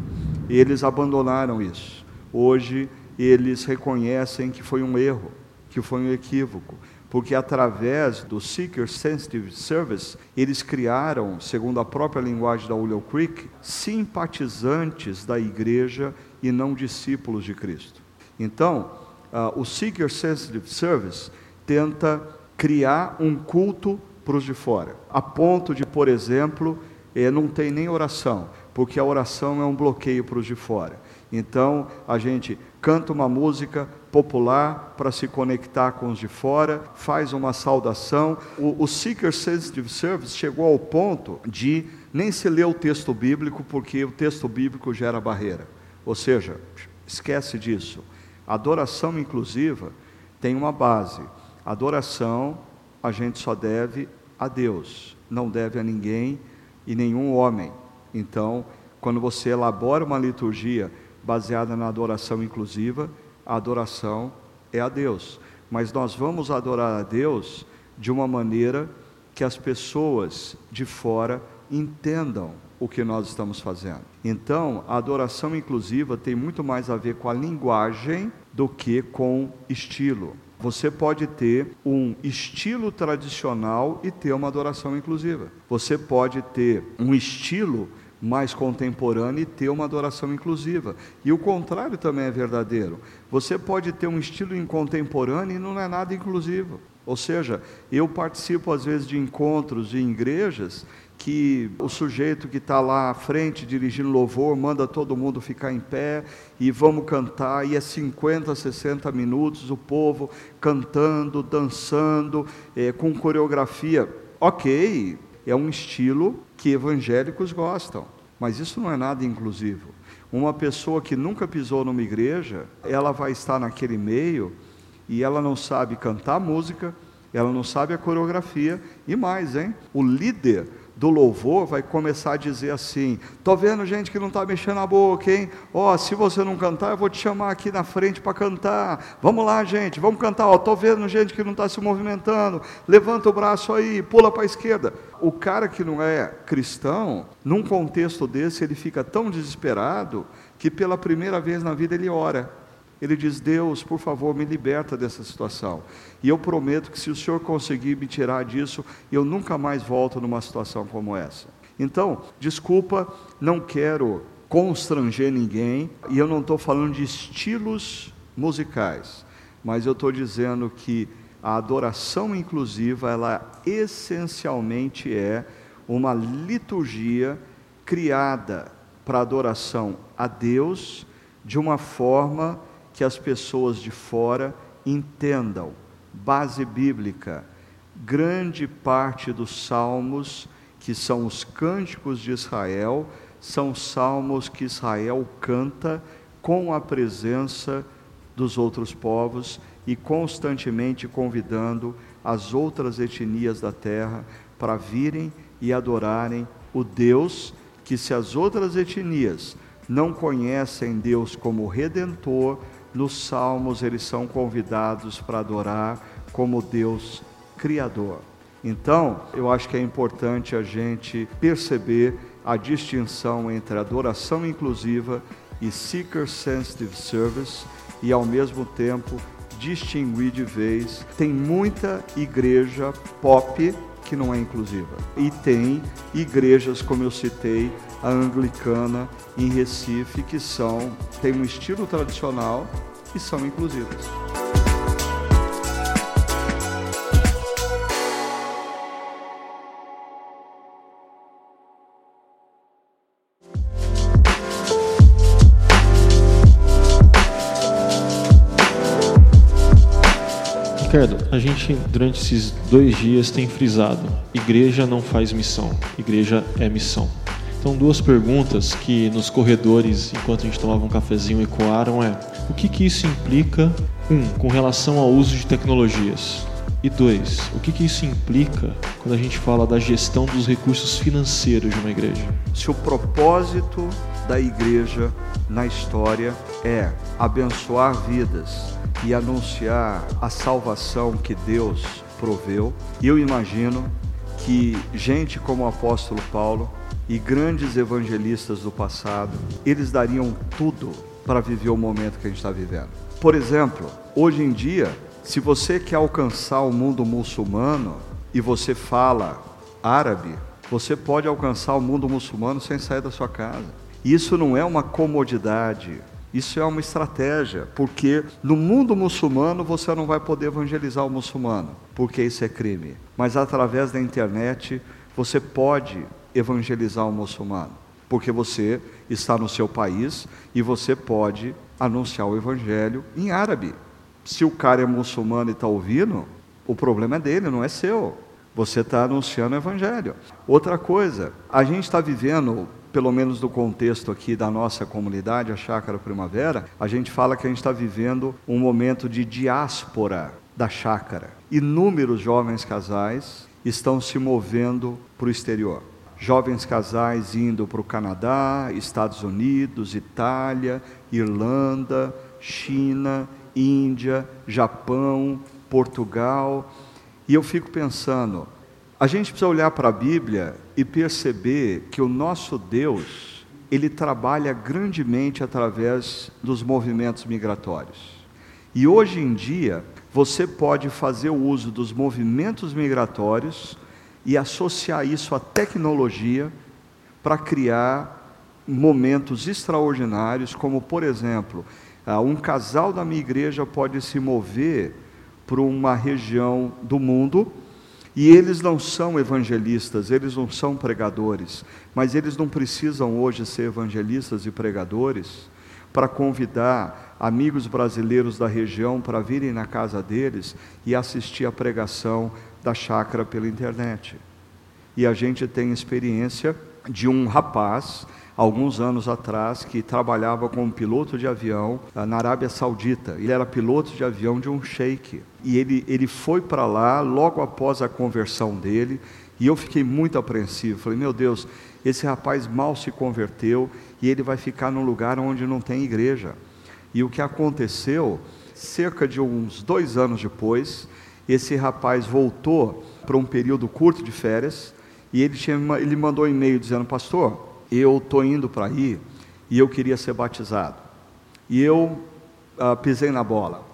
eles abandonaram isso. Hoje eles reconhecem que foi um erro, que foi um equívoco, porque através do Seeker Sensitive Service, eles criaram, segundo a própria linguagem da Willow Creek, simpatizantes da igreja e não discípulos de Cristo. Então, uh, o Seeker Sensitive Service tenta criar um culto para os de fora, a ponto de, por exemplo, eh, não tem nem oração, porque a oração é um bloqueio para os de fora. Então, a gente canta uma música popular para se conectar com os de fora, faz uma saudação. O, o Seeker Sensitive Service chegou ao ponto de nem se ler o texto bíblico, porque o texto bíblico gera barreira. Ou seja, esquece disso. adoração inclusiva tem uma base. adoração a gente só deve a Deus, não deve a ninguém e nenhum homem. Então, quando você elabora uma liturgia baseada na adoração inclusiva, a adoração é a Deus. Mas nós vamos adorar a Deus de uma maneira que as pessoas de fora entendam o que nós estamos fazendo. Então, a adoração inclusiva tem muito mais a ver com a linguagem do que com estilo. Você pode ter um estilo tradicional e ter uma adoração inclusiva. Você pode ter um estilo mais contemporâneo e ter uma adoração inclusiva. E o contrário também é verdadeiro. Você pode ter um estilo contemporâneo e não é nada inclusivo. Ou seja, eu participo às vezes de encontros de igrejas que o sujeito que está lá à frente dirigindo louvor manda todo mundo ficar em pé e vamos cantar, e é 50, 60 minutos o povo cantando, dançando, é, com coreografia. Ok, é um estilo que evangélicos gostam, mas isso não é nada inclusivo. Uma pessoa que nunca pisou numa igreja, ela vai estar naquele meio e ela não sabe cantar música, ela não sabe a coreografia e mais, hein? O líder do louvor vai começar a dizer assim: "Tô vendo gente que não está mexendo a boca, hein? Ó, oh, se você não cantar, eu vou te chamar aqui na frente para cantar. Vamos lá, gente, vamos cantar. Ó, tô vendo gente que não está se movimentando. Levanta o braço aí, pula para a esquerda." O cara que não é cristão, num contexto desse, ele fica tão desesperado que pela primeira vez na vida ele ora. Ele diz: Deus, por favor, me liberta dessa situação. E eu prometo que se o Senhor conseguir me tirar disso, eu nunca mais volto numa situação como essa. Então, desculpa, não quero constranger ninguém, e eu não estou falando de estilos musicais, mas eu estou dizendo que a adoração inclusiva, ela essencialmente é uma liturgia criada para adoração a Deus de uma forma que as pessoas de fora entendam. Base bíblica: grande parte dos salmos, que são os cânticos de Israel, são salmos que Israel canta com a presença dos outros povos e constantemente convidando as outras etnias da terra para virem e adorarem o Deus que, se as outras etnias não conhecem Deus como redentor, nos salmos eles são convidados para adorar como Deus criador. Então, eu acho que é importante a gente perceber a distinção entre adoração inclusiva e seeker sensitive service e ao mesmo tempo distinguir de vez. Tem muita igreja pop que não é inclusiva. E tem igrejas, como eu citei, a anglicana em Recife, que são, tem um estilo tradicional e são inclusivas. Ricardo, a gente durante esses dois dias tem frisado: igreja não faz missão, igreja é missão. Então, duas perguntas que nos corredores, enquanto a gente tomava um cafezinho, ecoaram é: o que, que isso implica, um, com relação ao uso de tecnologias? E dois, o que, que isso implica quando a gente fala da gestão dos recursos financeiros de uma igreja? Se o propósito da igreja na história é abençoar vidas, e anunciar a salvação que Deus proveu. Eu imagino que gente como o apóstolo Paulo e grandes evangelistas do passado, eles dariam tudo para viver o momento que a gente está vivendo. Por exemplo, hoje em dia, se você quer alcançar o mundo muçulmano e você fala árabe, você pode alcançar o mundo muçulmano sem sair da sua casa. Isso não é uma comodidade, isso é uma estratégia, porque no mundo muçulmano você não vai poder evangelizar o muçulmano, porque isso é crime. Mas através da internet você pode evangelizar o muçulmano, porque você está no seu país e você pode anunciar o evangelho em árabe. Se o cara é muçulmano e está ouvindo, o problema é dele, não é seu. Você está anunciando o evangelho. Outra coisa, a gente está vivendo pelo menos no contexto aqui da nossa comunidade, a Chácara Primavera, a gente fala que a gente está vivendo um momento de diáspora da chácara. Inúmeros jovens casais estão se movendo para o exterior. Jovens casais indo para o Canadá, Estados Unidos, Itália, Irlanda, China, Índia, Japão, Portugal. E eu fico pensando, a gente precisa olhar para a Bíblia e perceber que o nosso Deus, ele trabalha grandemente através dos movimentos migratórios. E hoje em dia, você pode fazer o uso dos movimentos migratórios e associar isso à tecnologia para criar momentos extraordinários, como por exemplo, ah, um casal da minha igreja pode se mover para uma região do mundo E eles não são evangelistas, eles não são pregadores, mas eles não precisam hoje ser evangelistas e pregadores para convidar amigos brasileiros da região para virem na casa deles e assistir a pregação da chácara pela internet. E a gente tem experiência de um rapaz alguns anos atrás, que trabalhava como piloto de avião ah, na Arábia Saudita. Ele era piloto de avião de um sheik. E ele, ele foi para lá logo após a conversão dele, e eu fiquei muito apreensivo. Falei, meu Deus, esse rapaz mal se converteu e ele vai ficar num lugar onde não tem igreja. E o que aconteceu, cerca de uns dois anos depois, esse rapaz voltou para um período curto de férias e ele, tinha, ele mandou um e-mail dizendo: Pastor, eu estou indo para aí e eu queria ser batizado. E eu uh, pisei na bola.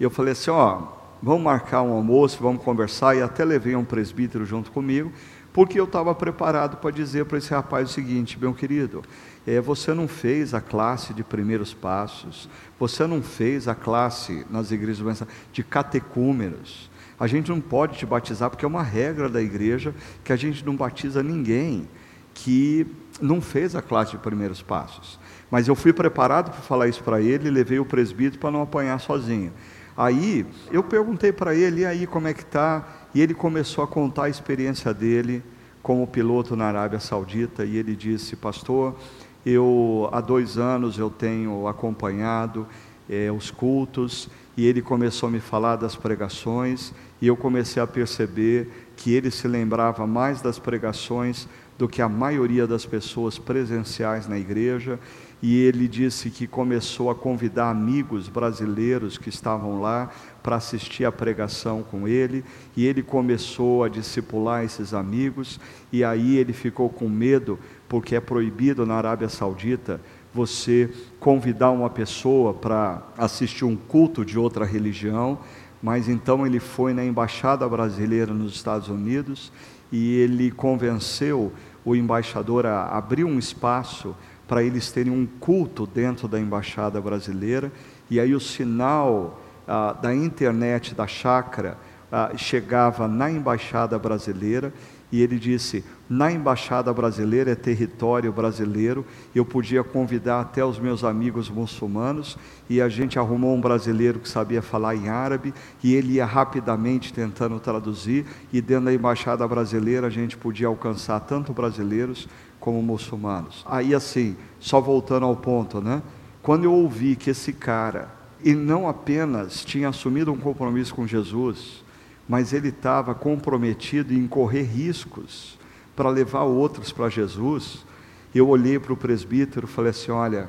Eu falei assim: ó, vamos marcar um almoço, vamos conversar. E até levei um presbítero junto comigo, porque eu estava preparado para dizer para esse rapaz o seguinte: meu querido, é, você não fez a classe de primeiros passos, você não fez a classe nas igrejas de catecúmenos. A gente não pode te batizar porque é uma regra da igreja que a gente não batiza ninguém que não fez a classe de primeiros passos. Mas eu fui preparado para falar isso para ele, levei o presbítero para não apanhar sozinho. Aí eu perguntei para ele, e aí como é que está? E ele começou a contar a experiência dele como piloto na Arábia Saudita, e ele disse, pastor, eu há dois anos eu tenho acompanhado é, os cultos, e ele começou a me falar das pregações, e eu comecei a perceber que ele se lembrava mais das pregações do que a maioria das pessoas presenciais na igreja, e ele disse que começou a convidar amigos brasileiros que estavam lá para assistir a pregação com ele, e ele começou a discipular esses amigos, e aí ele ficou com medo, porque é proibido na Arábia Saudita você convidar uma pessoa para assistir um culto de outra religião, mas então ele foi na embaixada brasileira nos Estados Unidos e ele convenceu o embaixador a abrir um espaço para eles terem um culto dentro da embaixada brasileira, e aí o sinal ah, da internet da chácara ah, chegava na embaixada brasileira, e ele disse: na embaixada brasileira é território brasileiro. Eu podia convidar até os meus amigos muçulmanos e a gente arrumou um brasileiro que sabia falar em árabe e ele ia rapidamente tentando traduzir. E dentro da embaixada brasileira a gente podia alcançar tanto brasileiros como muçulmanos. Aí assim, só voltando ao ponto, né? Quando eu ouvi que esse cara, e não apenas tinha assumido um compromisso com Jesus, mas ele estava comprometido em correr riscos para levar outros para Jesus. Eu olhei para o presbítero e falei assim: Olha,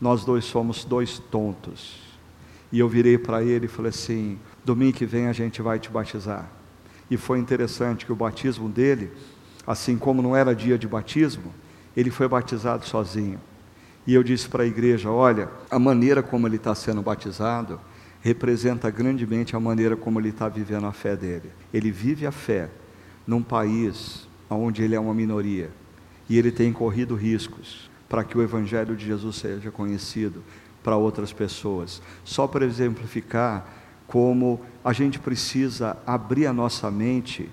nós dois somos dois tontos. E eu virei para ele e falei assim: Domingo que vem a gente vai te batizar. E foi interessante que o batismo dele, assim como não era dia de batismo, ele foi batizado sozinho. E eu disse para a igreja: Olha, a maneira como ele está sendo batizado representa grandemente a maneira como ele está vivendo a fé dele. Ele vive a fé num país onde ele é uma minoria e ele tem corrido riscos para que o Evangelho de Jesus seja conhecido para outras pessoas. Só para exemplificar como a gente precisa abrir a nossa mente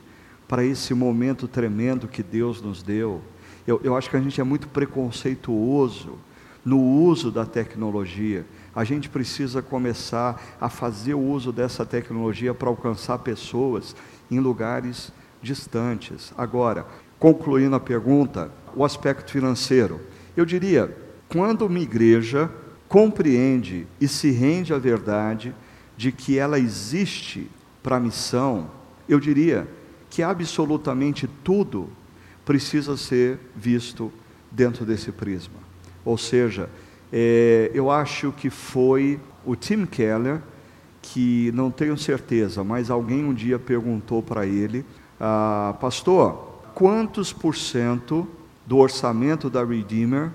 para esse momento tremendo que Deus nos deu. Eu, eu acho que a gente é muito preconceituoso no uso da tecnologia a gente precisa começar a fazer o uso dessa tecnologia para alcançar pessoas em lugares distantes. Agora, concluindo a pergunta, o aspecto financeiro. Eu diria, quando uma igreja compreende e se rende à verdade de que ela existe para a missão, eu diria que absolutamente tudo precisa ser visto dentro desse prisma. Ou seja, é, eu acho que foi o Tim Keller, que não tenho certeza, mas alguém um dia perguntou para ele, ah, pastor, quantos por cento do orçamento da Redeemer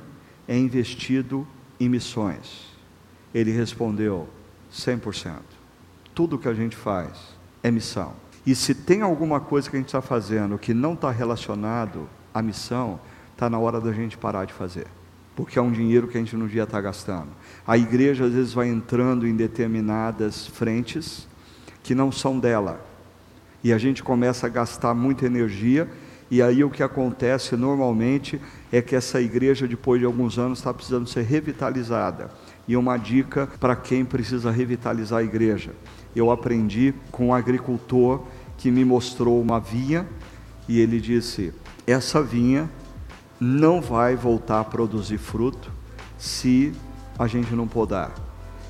é investido em missões? Ele respondeu, 100%. Tudo que a gente faz é missão. E se tem alguma coisa que a gente está fazendo que não está relacionado à missão, está na hora da gente parar de fazer porque é um dinheiro que a gente não devia estar gastando. A igreja às vezes vai entrando em determinadas frentes que não são dela, E a gente começa a gastar muita energia, e aí o que acontece normalmente é que essa igreja, depois de alguns anos, está precisando ser revitalizada. E uma dica para quem precisa revitalizar a igreja: eu aprendi com um agricultor que me mostrou uma vinha, e ele disse: essa vinha não vai voltar a produzir fruto se a gente não podar.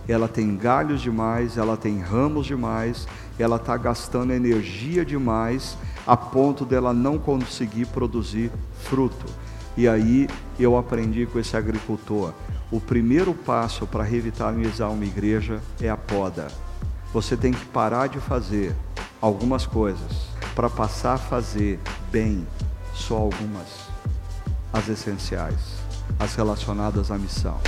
Ela tem galhos demais, ela tem ramos demais, ela está gastando energia demais a ponto dela não conseguir produzir fruto. E aí eu aprendi com esse agricultor: o primeiro passo para revitalizar uma igreja é a poda. Você tem que parar de fazer algumas coisas para passar a fazer bem só algumas, as essenciais, as relacionadas à missão.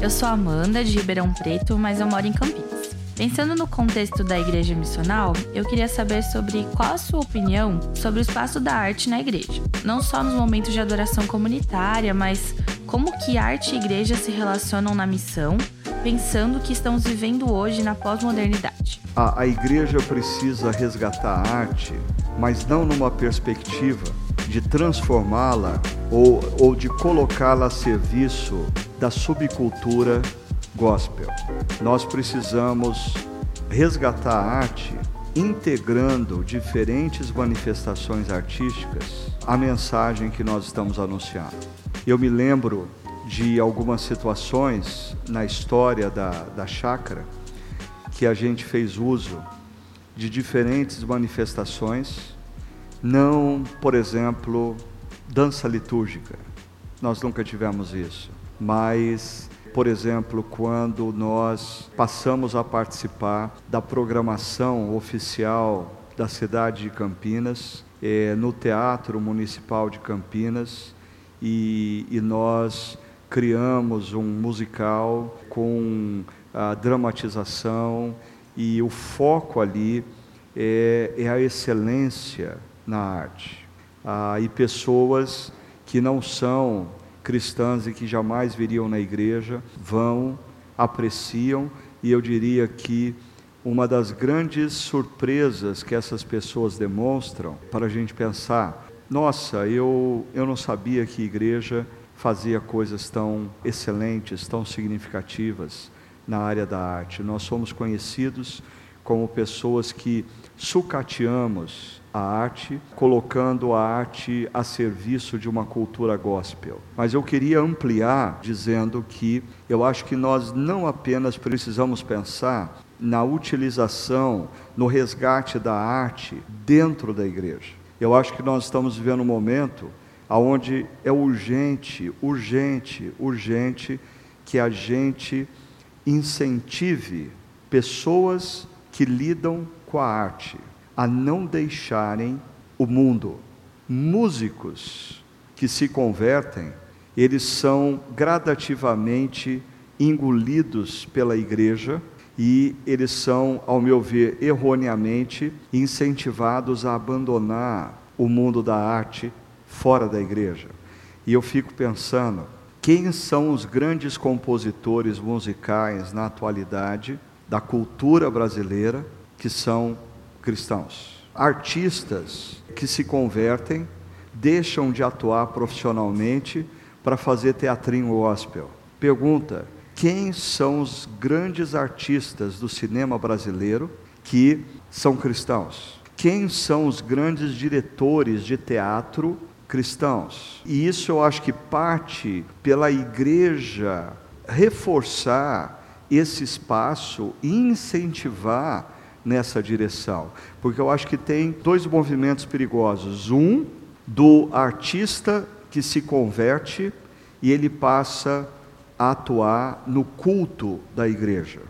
Eu sou Amanda, de Ribeirão Preto, mas eu moro em Campinas. Pensando no contexto da igreja missional, eu queria saber sobre qual a sua opinião sobre o espaço da arte na igreja. Não só nos momentos de adoração comunitária, mas como que arte e igreja se relacionam na missão, pensando que estamos vivendo hoje na pós-modernidade. A, a igreja precisa resgatar a arte, mas não numa perspectiva de transformá-la ou, ou de colocá-la a serviço da subcultura gospel. Nós precisamos resgatar a arte integrando diferentes manifestações artísticas à mensagem que nós estamos anunciando. Eu me lembro de algumas situações na história da, da chácara que a gente fez uso de diferentes manifestações, não, por exemplo, dança litúrgica. Nós nunca tivemos isso, mas por exemplo, quando nós passamos a participar da programação oficial da cidade de Campinas, é, no Teatro Municipal de Campinas, e, e nós criamos um musical com a dramatização, e o foco ali é, é a excelência na arte. Ah, e pessoas que não são cristãs e que jamais viriam na igreja vão, apreciam, e eu diria que uma das grandes surpresas que essas pessoas demonstram para a gente pensar: nossa, eu, eu não sabia que igreja fazia coisas tão excelentes, tão significativas na área da arte. Nós somos conhecidos como pessoas que sucateamos a arte, colocando a arte a serviço de uma cultura gospel. Mas eu queria ampliar dizendo que eu acho que nós não apenas precisamos pensar na utilização, no resgate da arte dentro da igreja. Eu acho que nós estamos vivendo um momento onde é urgente, urgente, urgente que a gente incentive pessoas que lidam com a arte a não deixarem o mundo. Músicos que se convertem, eles são gradativamente engolidos pela igreja e eles são, ao meu ver, erroneamente incentivados a abandonar o mundo da arte fora da igreja. E eu fico pensando, quem são os grandes compositores musicais na atualidade da cultura brasileira que são cristãos. Artistas que se convertem, deixam de atuar profissionalmente para fazer teatrinho gospel. Pergunta: quem são os grandes artistas do cinema brasileiro que são cristãos? Quem são os grandes diretores de teatro cristãos? E isso eu acho que parte pela igreja reforçar esse espaço e incentivar nessa direção, porque eu acho que tem dois movimentos perigosos. Um, do artista que se converte e ele passa a atuar no culto da igreja.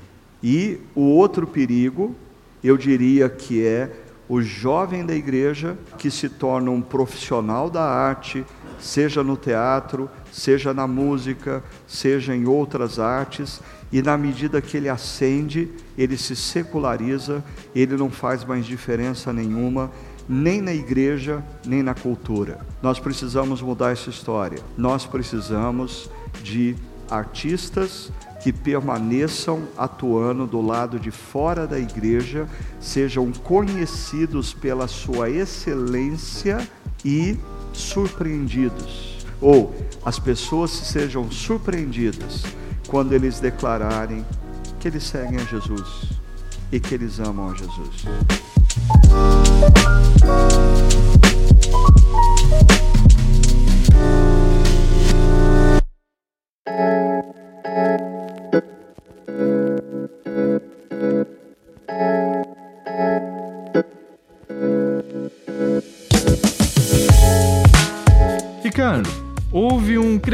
E o outro perigo, eu diria que é o jovem da igreja que se torna um profissional da arte, seja no teatro, seja na música, seja em outras artes, e na medida que ele ascende, ele se seculariza, ele não faz mais diferença nenhuma, nem na igreja, nem na cultura. Nós precisamos mudar essa história. Nós precisamos de artistas que permaneçam atuando do lado de fora da igreja, sejam conhecidos pela sua excelência e surpreendidos. Ou as pessoas sejam surpreendidas quando eles declararem que eles seguem a Jesus e que eles amam a Jesus.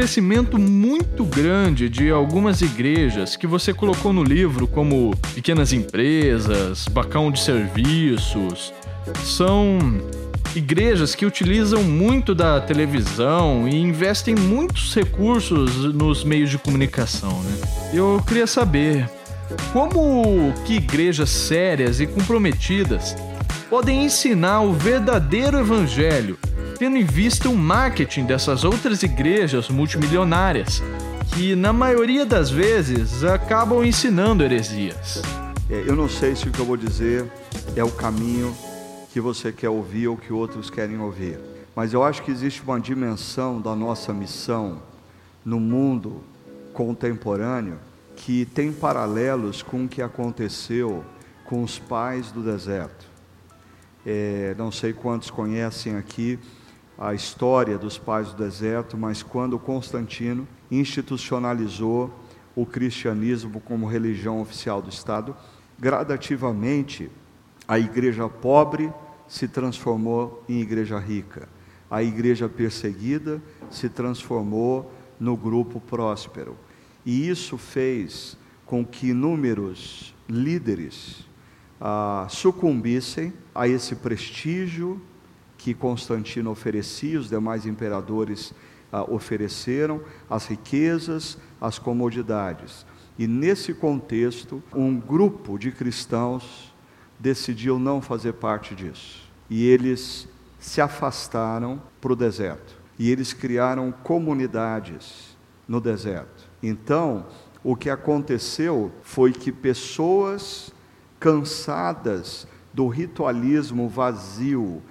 Crescimento muito grande de algumas igrejas que você colocou no livro, como pequenas empresas, bacão de serviços. São igrejas que utilizam muito da televisão e investem muitos recursos nos meios de comunicação. Né? Eu queria saber como que igrejas sérias e comprometidas podem ensinar o verdadeiro evangelho tendo em vista o marketing dessas outras igrejas multimilionárias, que na maioria das vezes acabam ensinando heresias. É, eu não sei se o que eu vou dizer é o caminho que você quer ouvir ou que outros querem ouvir, mas eu acho que existe uma dimensão da nossa missão no mundo contemporâneo que tem paralelos com o que aconteceu com os pais do deserto. É, não sei quantos conhecem aqui a história dos pais do deserto, mas quando Constantino institucionalizou o cristianismo como religião oficial do Estado, gradativamente a igreja pobre se transformou em igreja rica, a igreja perseguida se transformou no grupo próspero. E isso fez com que inúmeros líderes ah, sucumbissem a esse prestígio que Constantino oferecia, os demais imperadores ah, ofereceram, as riquezas, as comodidades. E nesse contexto, um grupo de cristãos decidiu não fazer parte disso. E eles se afastaram para o deserto. E eles criaram comunidades no deserto. Então, o que aconteceu foi que pessoas cansadas do ritualismo vazio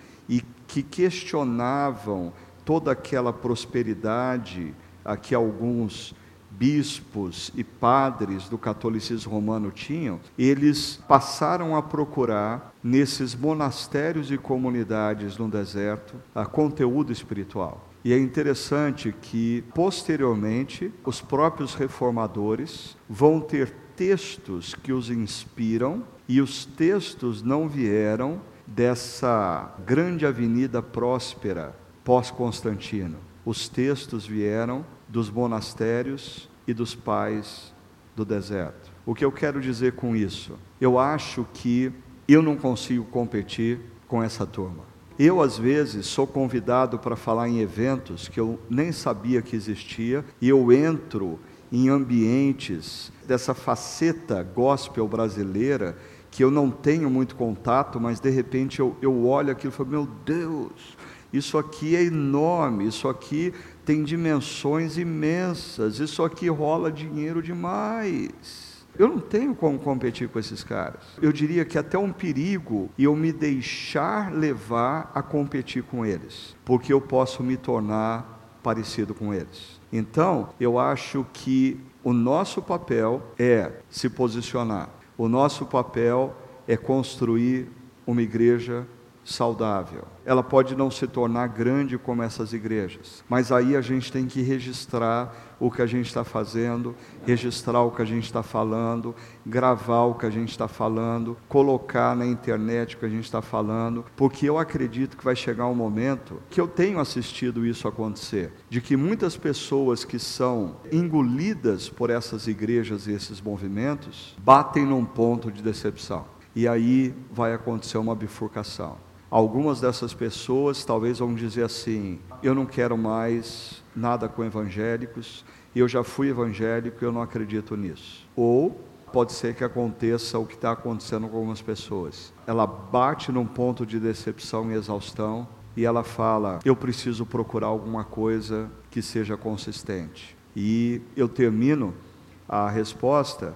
que questionavam toda aquela prosperidade a que alguns bispos e padres do catolicismo romano tinham, eles passaram a procurar nesses monastérios e comunidades no deserto a conteúdo espiritual. E é interessante que, posteriormente, os próprios reformadores vão ter textos que os inspiram, e os textos não vieram dessa grande avenida próspera pós-Constantino. Os textos vieram dos monastérios e dos pais do deserto. O que eu quero dizer com isso? Eu acho que eu não consigo competir com essa turma. Eu, às vezes, sou convidado para falar em eventos que eu nem sabia que existia, e eu entro em ambientes dessa faceta gospel brasileira que eu não tenho muito contato, mas de repente eu, eu olho aquilo e falo: meu Deus, isso aqui é enorme, isso aqui tem dimensões imensas, isso aqui rola dinheiro demais. Eu não tenho como competir com esses caras. Eu diria que até um perigo eu me deixar levar a competir com eles, porque eu posso me tornar parecido com eles. Então, eu acho que o nosso papel é se posicionar o nosso papel é construir uma igreja saudável. Ela pode não se tornar grande como essas igrejas, mas aí a gente tem que registrar o que a gente está fazendo, registrar o que a gente está falando, gravar o que a gente está falando, colocar na internet o que a gente está falando, porque eu acredito que vai chegar um momento que eu tenho assistido isso acontecer, de que muitas pessoas que são engolidas por essas igrejas e esses movimentos batem num ponto de decepção E aí vai acontecer uma bifurcação. Algumas dessas pessoas talvez vão dizer assim: eu não quero mais nada com evangélicos, eu já fui evangélico, eu não acredito nisso. Ou pode ser que aconteça o que está acontecendo com algumas pessoas. Ela bate num ponto de decepção e exaustão e ela fala: eu preciso procurar alguma coisa que seja consistente. E eu termino a resposta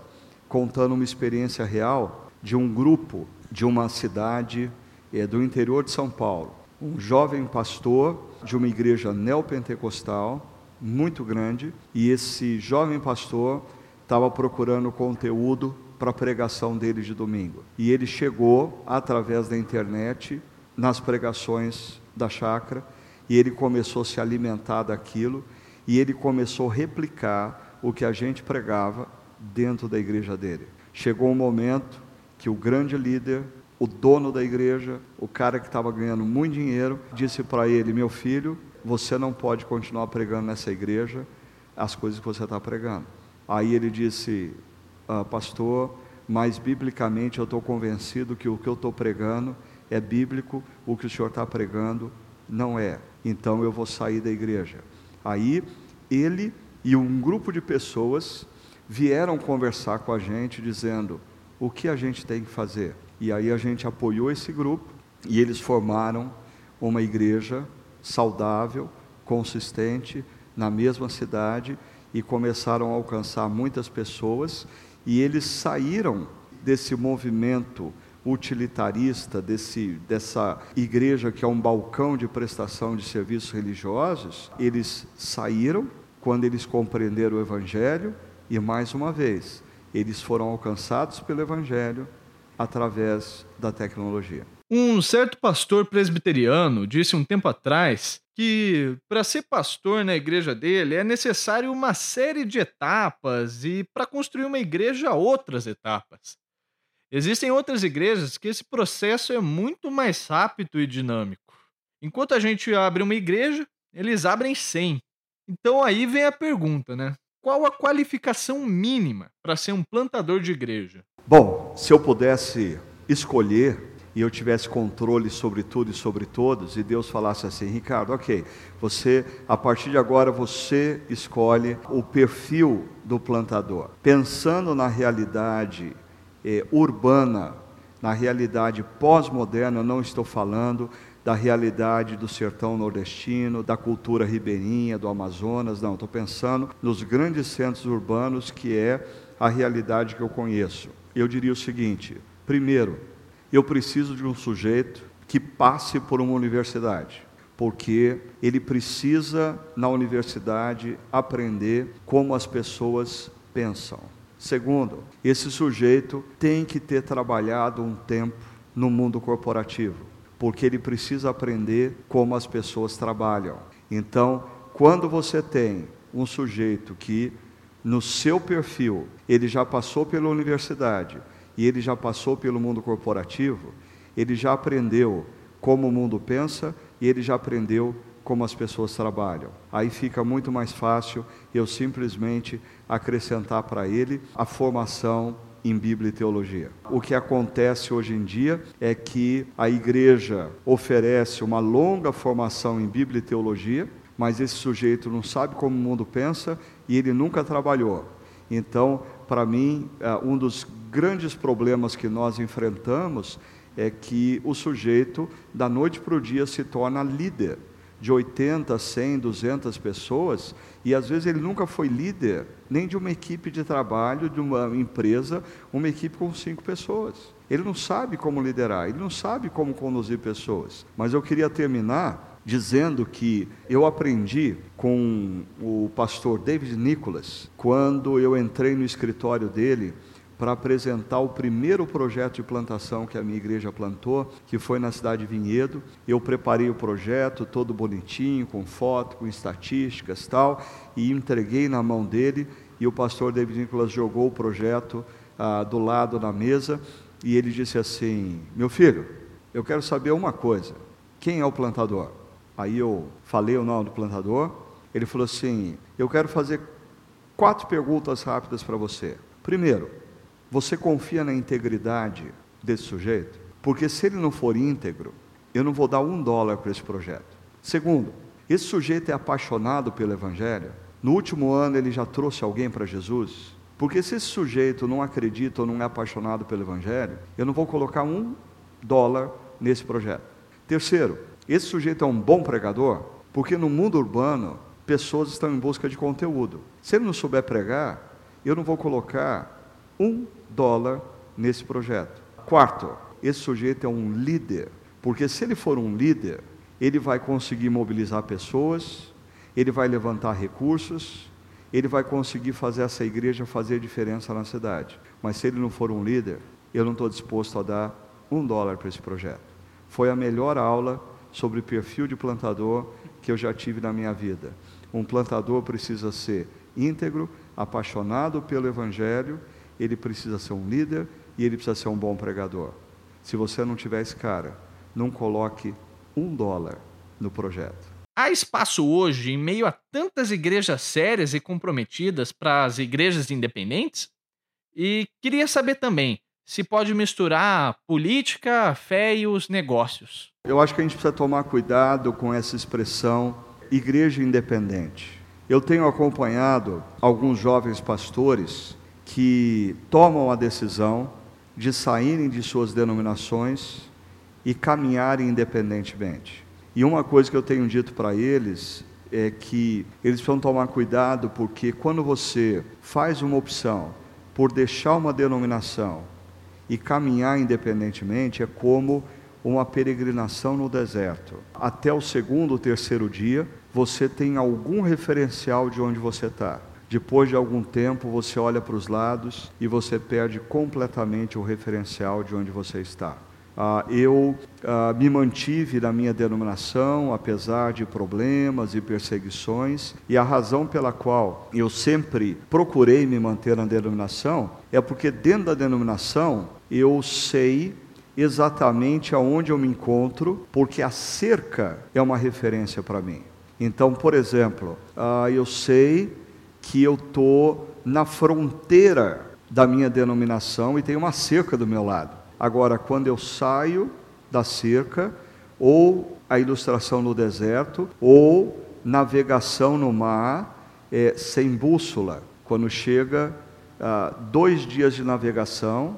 contando uma experiência real de um grupo de uma cidade é, do interior de São Paulo. Um jovem pastor de uma igreja neopentecostal muito grande, e esse jovem pastor estava procurando conteúdo para a pregação dele de domingo. E ele chegou através da internet nas pregações da chácara e ele começou a se alimentar daquilo e ele começou a replicar o que a gente pregava dentro da igreja dele. Chegou um momento que o grande líder, o dono da igreja, o cara que estava ganhando muito dinheiro, disse para ele: Meu filho, você não pode continuar pregando nessa igreja as coisas que você está pregando. Aí ele disse: ah, Pastor, mas biblicamente eu estou convencido que o que eu estou pregando é bíblico, o que o senhor está pregando não é. Então eu vou sair da igreja. Aí ele e um grupo de pessoas vieram conversar com a gente dizendo o que a gente tem que fazer. E aí a gente apoiou esse grupo e eles formaram uma igreja saudável, consistente, na mesma cidade e começaram a alcançar muitas pessoas. E eles saíram desse movimento utilitarista desse, dessa igreja que é um balcão de prestação de serviços religiosos, eles saíram quando eles compreenderam o Evangelho e, mais uma vez, eles foram alcançados pelo Evangelho através da tecnologia. Um certo pastor presbiteriano disse um tempo atrás que para ser pastor na igreja dele é necessário uma série de etapas e para construir uma igreja outras etapas. Existem outras igrejas que esse processo é muito mais rápido e dinâmico. Enquanto a gente abre uma igreja, eles abrem 100. Então aí vem a pergunta, né? Qual a qualificação mínima para ser um plantador de igreja? Bom, se eu pudesse escolher e eu tivesse controle sobre tudo e sobre todos, e Deus falasse assim, Ricardo, ok, você, a partir de agora, você escolhe o perfil do plantador, pensando na realidade eh, urbana, na realidade pós-moderna, não estou falando da realidade do sertão nordestino, da cultura ribeirinha, do Amazonas, não, estou pensando nos grandes centros urbanos que é a realidade que eu conheço. Eu diria o seguinte: primeiro, eu preciso de um sujeito que passe por uma universidade, porque ele precisa, na universidade, aprender como as pessoas pensam. Segundo, esse sujeito tem que ter trabalhado um tempo no mundo corporativo, porque ele precisa aprender como as pessoas trabalham. Então, quando você tem um sujeito que no seu perfil ele já passou pela universidade e ele já passou pelo mundo corporativo, ele já aprendeu como o mundo pensa e ele já aprendeu como as pessoas trabalham. Aí fica muito mais fácil eu simplesmente acrescentar para ele a formação em Bíblia e teologia. O que acontece hoje em dia é que a igreja oferece uma longa formação em Bíblia e teologia, mas esse sujeito não sabe como o mundo pensa e ele nunca trabalhou. Então, para mim, é, um dos grandes problemas que nós enfrentamos é que o sujeito, da noite para o dia, se torna líder de 80, 100, 200 pessoas, e às vezes ele nunca foi líder nem de uma equipe de trabalho, de uma empresa, uma equipe com cinco pessoas. Ele não sabe como liderar, ele não sabe como conduzir pessoas. Mas eu queria terminar dizendo que eu aprendi com o pastor David Nicholas, quando eu entrei no escritório dele para apresentar o primeiro projeto de plantação que a minha igreja plantou, que foi na cidade de Vinhedo. Eu preparei o projeto todo bonitinho, com foto, com estatísticas tal, e entreguei na mão dele. E o pastor David Nicolas jogou o projeto ah, do lado na mesa e ele disse assim: Meu filho, eu quero saber uma coisa: quem é o plantador? Aí eu falei o nome do plantador. Ele falou assim: Eu quero fazer quatro perguntas rápidas para você. Primeiro, você confia na integridade desse sujeito? Porque se ele não for íntegro, eu não vou dar um dólar para esse projeto. Segundo, esse sujeito é apaixonado pelo Evangelho. No último ano ele já trouxe alguém para Jesus. Porque se esse sujeito não acredita ou não é apaixonado pelo Evangelho, eu não vou colocar um dólar nesse projeto. Terceiro, esse sujeito é um bom pregador, porque no mundo urbano pessoas estão em busca de conteúdo. Se ele não souber pregar, eu não vou colocar um dólar nesse projeto. Quarto, esse sujeito é um líder, porque se ele for um líder, ele vai conseguir mobilizar pessoas, ele vai levantar recursos, ele vai conseguir fazer essa igreja fazer diferença na cidade. Mas se ele não for um líder, eu não estou disposto a dar um dólar para esse projeto. Foi a melhor aula sobre perfil de plantador que eu já tive na minha vida. Um plantador precisa ser íntegro, apaixonado pelo Evangelho, ele precisa ser um líder e ele precisa ser um bom pregador. Se você não tiver esse cara, não coloque um dólar no projeto. Há espaço hoje, em meio a tantas igrejas sérias e comprometidas, para as igrejas independentes? E queria saber também se pode misturar política, fé e os negócios. Eu acho que a gente precisa tomar cuidado com essa expressão igreja independente. Eu tenho acompanhado alguns jovens pastores que tomam a decisão de saírem de suas denominações e caminharem independentemente. E uma coisa que eu tenho dito para eles é que eles precisam tomar cuidado, porque quando você faz uma opção por deixar uma denominação e caminhar independentemente, é como uma peregrinação no deserto. Até o segundo ou terceiro dia, você tem algum referencial de onde você está. Depois de algum tempo, você olha para os lados e você perde completamente o referencial de onde você está. Ah, eu ah, me mantive na minha denominação, apesar de problemas e perseguições, e a razão pela qual eu sempre procurei me manter na denominação é porque, dentro da denominação, eu sei exatamente aonde eu me encontro, porque a cerca é uma referência para mim. Então, por exemplo, ah, eu sei que eu estou na fronteira da minha denominação e tem uma cerca do meu lado. Agora, quando eu saio da cerca, ou a ilustração no deserto, ou navegação no mar é, sem bússola, quando chega ah, dois dias de navegação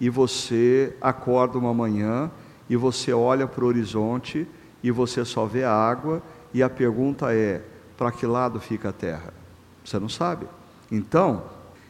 e você acorda uma manhã e você olha para o horizonte e você só vê a água e a pergunta é: para que lado fica a terra? Você não sabe. Então,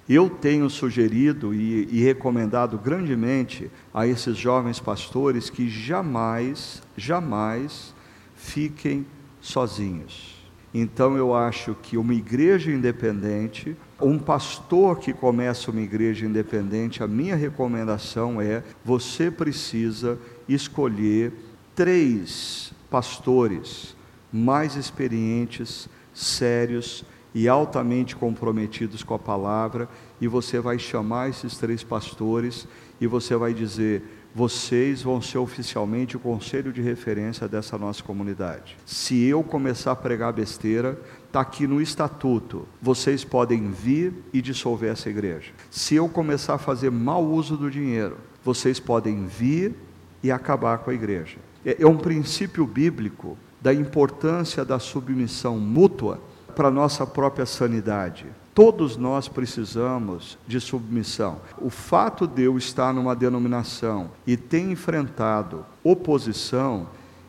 eu tenho sugerido e, e, recomendado grandemente a esses jovens pastores que jamais, jamais fiquem sozinhos. Então eu acho que uma igreja independente, um pastor que começa uma igreja independente, a minha recomendação é: você precisa escolher três pastores mais experientes, sérios, e altamente comprometidos com a palavra, e você vai chamar esses três pastores e você vai dizer: vocês vão ser oficialmente o conselho de referência dessa nossa comunidade. Se eu começar a pregar besteira, está aqui no estatuto, vocês podem vir e dissolver essa igreja. Se eu começar a fazer mau uso do dinheiro, vocês podem vir e acabar com a igreja. É, é um princípio bíblico da importância da submissão mútua para a nossa própria sanidade. Todos nós precisamos de submissão. O fato de eu estar numa denominação e ter enfrentado oposição,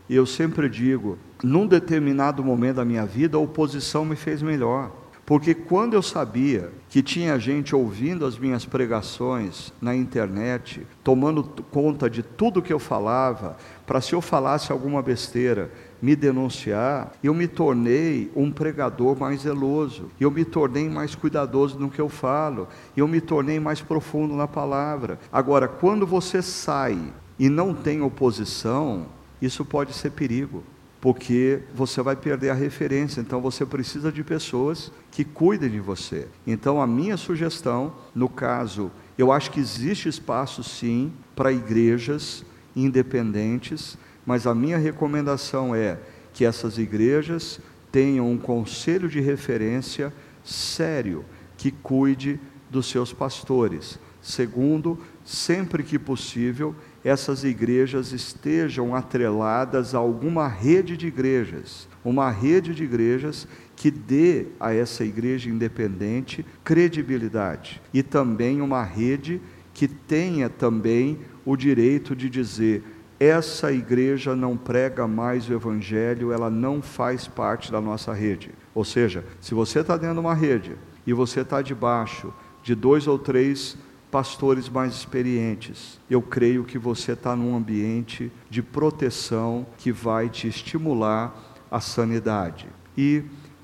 eu sempre digo, num determinado momento da minha vida, a oposição me fez melhor. Porque quando eu sabia que tinha gente ouvindo as minhas pregações na internet, tomando conta de tudo que eu falava, para se eu falasse alguma besteira, me denunciar, eu me tornei um pregador mais zeloso, eu me tornei mais cuidadoso no que eu falo, eu me tornei mais profundo na palavra. Agora, quando você sai e não tem oposição, isso pode ser perigo, porque você vai perder a referência. Então você precisa de pessoas que cuidem de você. Então a minha sugestão, no caso, eu acho que existe espaço sim para igrejas independentes mas a minha recomendação é que essas igrejas tenham um conselho de referência sério que cuide dos seus pastores, Segundo, sempre que possível, essas igrejas estejam atreladas a alguma rede de igrejas, uma rede de igrejas que dê a essa igreja independente credibilidade e também uma rede que tenha também o direito de dizer essa igreja não prega mais o evangelho, ela não faz parte da nossa rede. Ou seja, se você está dentro de uma rede e você está debaixo de dois ou três pastores mais experientes, eu creio que você está num ambiente de proteção que vai te estimular a sanidade. E,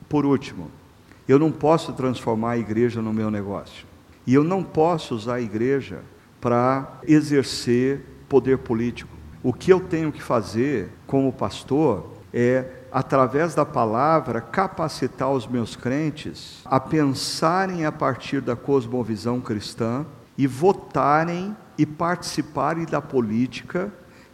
por último, eu não posso transformar a igreja no meu negócio. E eu não posso usar a igreja para exercer poder político. O que eu tenho que fazer como pastor é, através da palavra, capacitar os meus crentes a pensarem a partir da cosmovisão cristã e votarem e participarem da política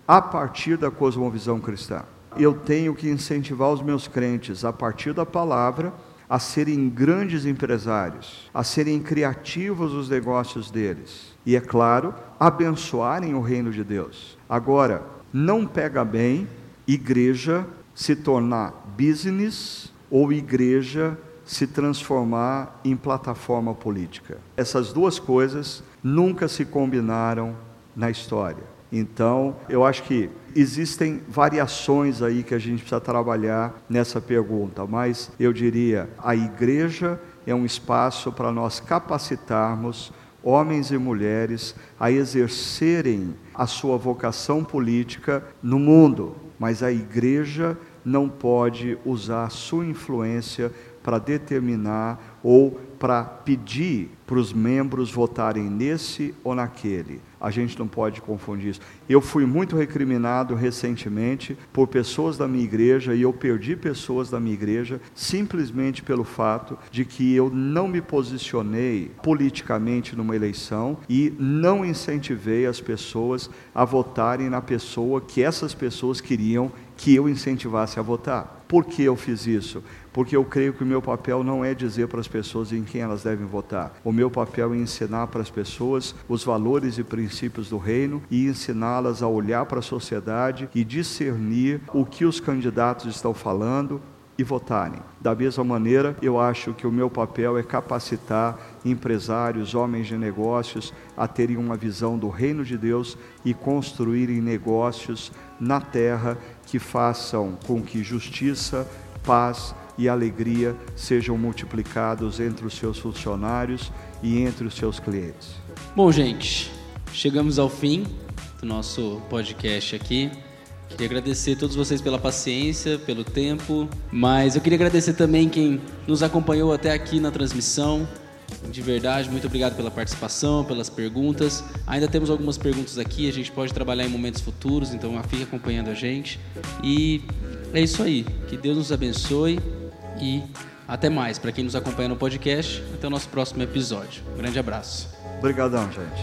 a partir da cosmovisão cristã. Eu tenho que incentivar os meus crentes, a partir da palavra, a serem grandes empresários, a serem criativos nos negócios deles. E, é claro, abençoarem o reino de Deus. Agora, não pega bem igreja se tornar business ou igreja se transformar em plataforma política. Essas duas coisas nunca se combinaram na história. Então, eu acho que existem variações aí que a gente precisa trabalhar nessa pergunta, mas eu diria, a igreja é um espaço para nós capacitarmos homens e mulheres a exercerem a sua vocação política no mundo, mas a igreja não pode usar sua influência para determinar ou para pedir para os membros votarem nesse ou naquele. A gente não pode confundir isso. Eu fui muito recriminado recentemente por pessoas da minha igreja e eu perdi pessoas da minha igreja simplesmente pelo fato de que eu não me posicionei politicamente numa eleição e não incentivei as pessoas a votarem na pessoa que essas pessoas queriam que eu incentivasse a votar. Por que eu fiz isso? Porque eu creio que o meu papel não é dizer para as pessoas em quem elas devem votar. O meu papel é ensinar para as pessoas os valores e princípios do reino e ensiná-las a olhar para a sociedade e discernir o que os candidatos estão falando, e votarem. Da mesma maneira, eu acho que o meu papel é capacitar empresários, homens de negócios a terem uma visão do reino de Deus e construírem negócios na terra que façam com que justiça, paz e alegria sejam multiplicados entre os seus funcionários e entre os seus clientes. Bom, gente, chegamos ao fim do nosso podcast aqui. Queria agradecer a todos vocês pela paciência, pelo tempo, mas eu queria agradecer também quem nos acompanhou até aqui na transmissão. De verdade, muito obrigado pela participação, pelas perguntas. Ainda temos algumas perguntas aqui, a gente pode trabalhar em momentos futuros, então fique acompanhando a gente. E é isso aí. Que Deus nos abençoe e até mais. Para quem nos acompanha no podcast, até o nosso próximo episódio. Um grande abraço. Obrigadão, gente.